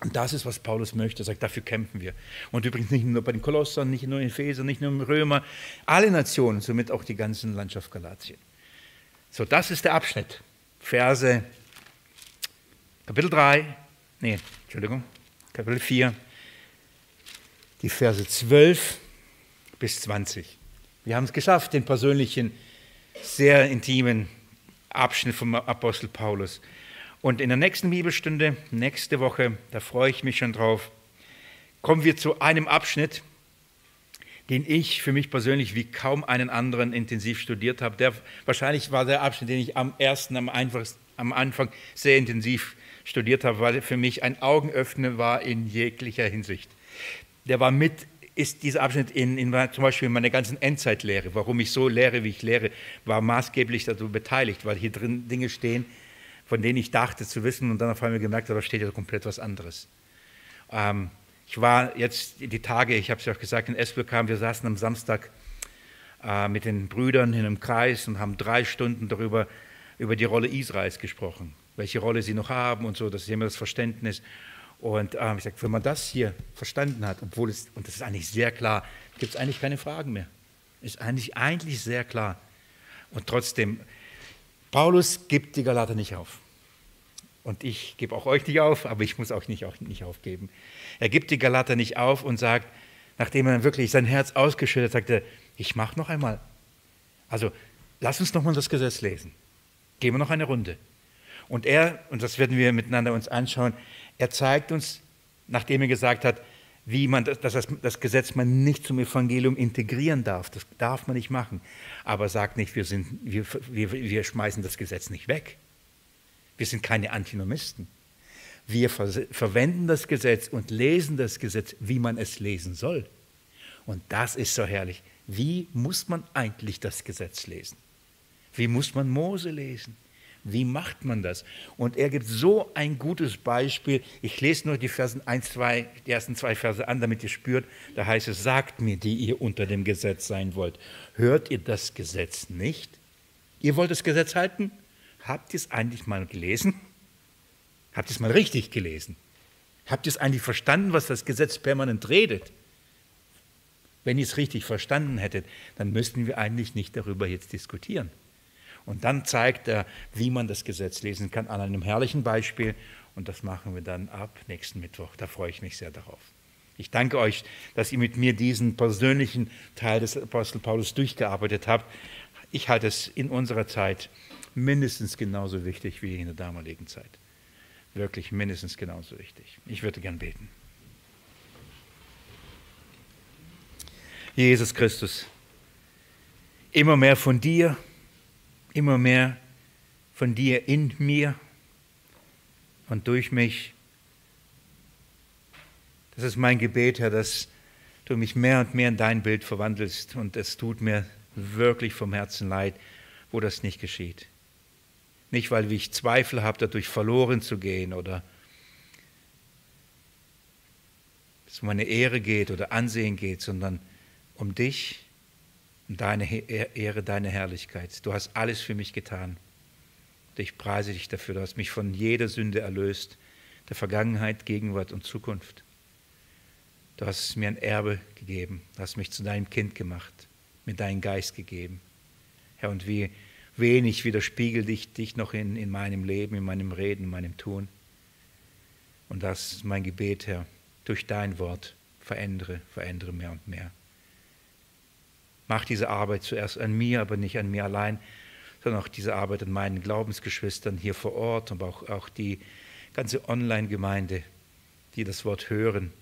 Und das ist, was Paulus möchte. Er sagt, dafür kämpfen wir. Und übrigens nicht nur bei den Kolossern, nicht nur in Epheser, nicht nur im Römer, alle Nationen, somit auch die ganze Landschaft Galatien. So, das ist der Abschnitt. Verse, Kapitel 3, nee, Entschuldigung, Kapitel 4, die Verse 12 bis 20. Wir haben es geschafft, den persönlichen, sehr intimen Abschnitt vom Apostel Paulus. Und in der nächsten Bibelstunde, nächste Woche, da freue ich mich schon drauf, kommen wir zu einem Abschnitt, den ich für mich persönlich wie kaum einen anderen intensiv studiert habe. Der, wahrscheinlich war der Abschnitt, den ich am ersten, am, am Anfang sehr intensiv studiert habe, weil für mich ein Augenöffner war in jeglicher Hinsicht. Der war mit, ist dieser Abschnitt in, in zum Beispiel in meiner ganzen Endzeitlehre, warum ich so lehre, wie ich lehre, war maßgeblich dazu beteiligt, weil hier drin Dinge stehen, von denen ich dachte zu wissen und dann auf einmal gemerkt habe, da steht ja komplett was anderes. Ähm, ich war jetzt die Tage, ich habe es ja auch gesagt, in Esbjerg kam, wir saßen am Samstag äh, mit den Brüdern in einem Kreis und haben drei Stunden darüber, über die Rolle Israels gesprochen, welche Rolle sie noch haben und so, das ist immer das Verständnis. Und ähm, ich sage, wenn man das hier verstanden hat, obwohl es, und das ist eigentlich sehr klar, gibt es eigentlich keine Fragen mehr. Ist eigentlich, eigentlich sehr klar. Und trotzdem, Paulus gibt die Galater nicht auf. Und ich gebe auch euch nicht auf, aber ich muss auch nicht, auch nicht aufgeben. Er gibt die Galater nicht auf und sagt, nachdem er wirklich sein Herz ausgeschüttet hat, sagt er, ich mache noch einmal. Also lass uns noch mal das Gesetz lesen. Gehen wir noch eine Runde. Und er, und das werden wir miteinander uns anschauen, er zeigt uns, nachdem er gesagt hat, wie man das, das, das Gesetz man nicht zum Evangelium integrieren darf. Das darf man nicht machen. Aber sagt nicht, wir, sind, wir, wir, wir schmeißen das Gesetz nicht weg. Wir sind keine Antinomisten. Wir ver verwenden das Gesetz und lesen das Gesetz, wie man es lesen soll. Und das ist so herrlich. Wie muss man eigentlich das Gesetz lesen? Wie muss man Mose lesen? Wie macht man das? Und er gibt so ein gutes Beispiel. Ich lese nur die, Versen 1, 2, die ersten zwei Verse an, damit ihr spürt. Da heißt es, sagt mir, die ihr unter dem Gesetz sein wollt. Hört ihr das Gesetz nicht? Ihr wollt das Gesetz halten? Habt ihr es eigentlich mal gelesen? Habt ihr es mal richtig gelesen? Habt ihr es eigentlich verstanden, was das Gesetz permanent redet? Wenn ihr es richtig verstanden hättet, dann müssten wir eigentlich nicht darüber jetzt diskutieren. Und dann zeigt er, wie man das Gesetz lesen kann, an einem herrlichen Beispiel. Und das machen wir dann ab nächsten Mittwoch. Da freue ich mich sehr darauf. Ich danke euch, dass ihr mit mir diesen persönlichen Teil des Apostel Paulus durchgearbeitet habt. Ich halte es in unserer Zeit mindestens genauso wichtig wie in der damaligen Zeit. Wirklich mindestens genauso wichtig. Ich würde gern beten. Jesus Christus, immer mehr von dir immer mehr von dir in mir und durch mich. Das ist mein Gebet, Herr, dass du mich mehr und mehr in dein Bild verwandelst. Und es tut mir wirklich vom Herzen leid, wo das nicht geschieht. Nicht, weil ich Zweifel habe, dadurch verloren zu gehen oder es um meine Ehre geht oder Ansehen geht, sondern um dich deine Ehre, deine Herrlichkeit. Du hast alles für mich getan. Ich preise dich dafür. Du hast mich von jeder Sünde erlöst, der Vergangenheit, Gegenwart und Zukunft. Du hast mir ein Erbe gegeben. Du hast mich zu deinem Kind gemacht, mir deinen Geist gegeben. Herr, und wie wenig widerspiegelt dich, dich noch in, in meinem Leben, in meinem Reden, in meinem Tun. Und das ist mein Gebet, Herr, durch dein Wort verändere, verändere mehr und mehr. Mach diese Arbeit zuerst an mir, aber nicht an mir allein, sondern auch diese Arbeit an meinen Glaubensgeschwistern hier vor Ort, aber auch, auch die ganze Online-Gemeinde, die das Wort hören.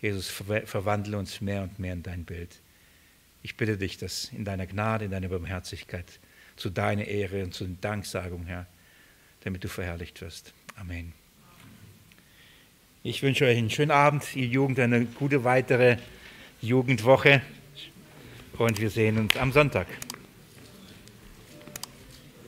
Jesus, verwandle uns mehr und mehr in dein Bild. Ich bitte dich, dass in deiner Gnade, in deiner Barmherzigkeit zu deiner Ehre und zu Danksagung, Herr, damit du verherrlicht wirst. Amen. Ich wünsche euch einen schönen Abend, ihr Jugend, eine gute weitere Jugendwoche und wir sehen uns am Sonntag.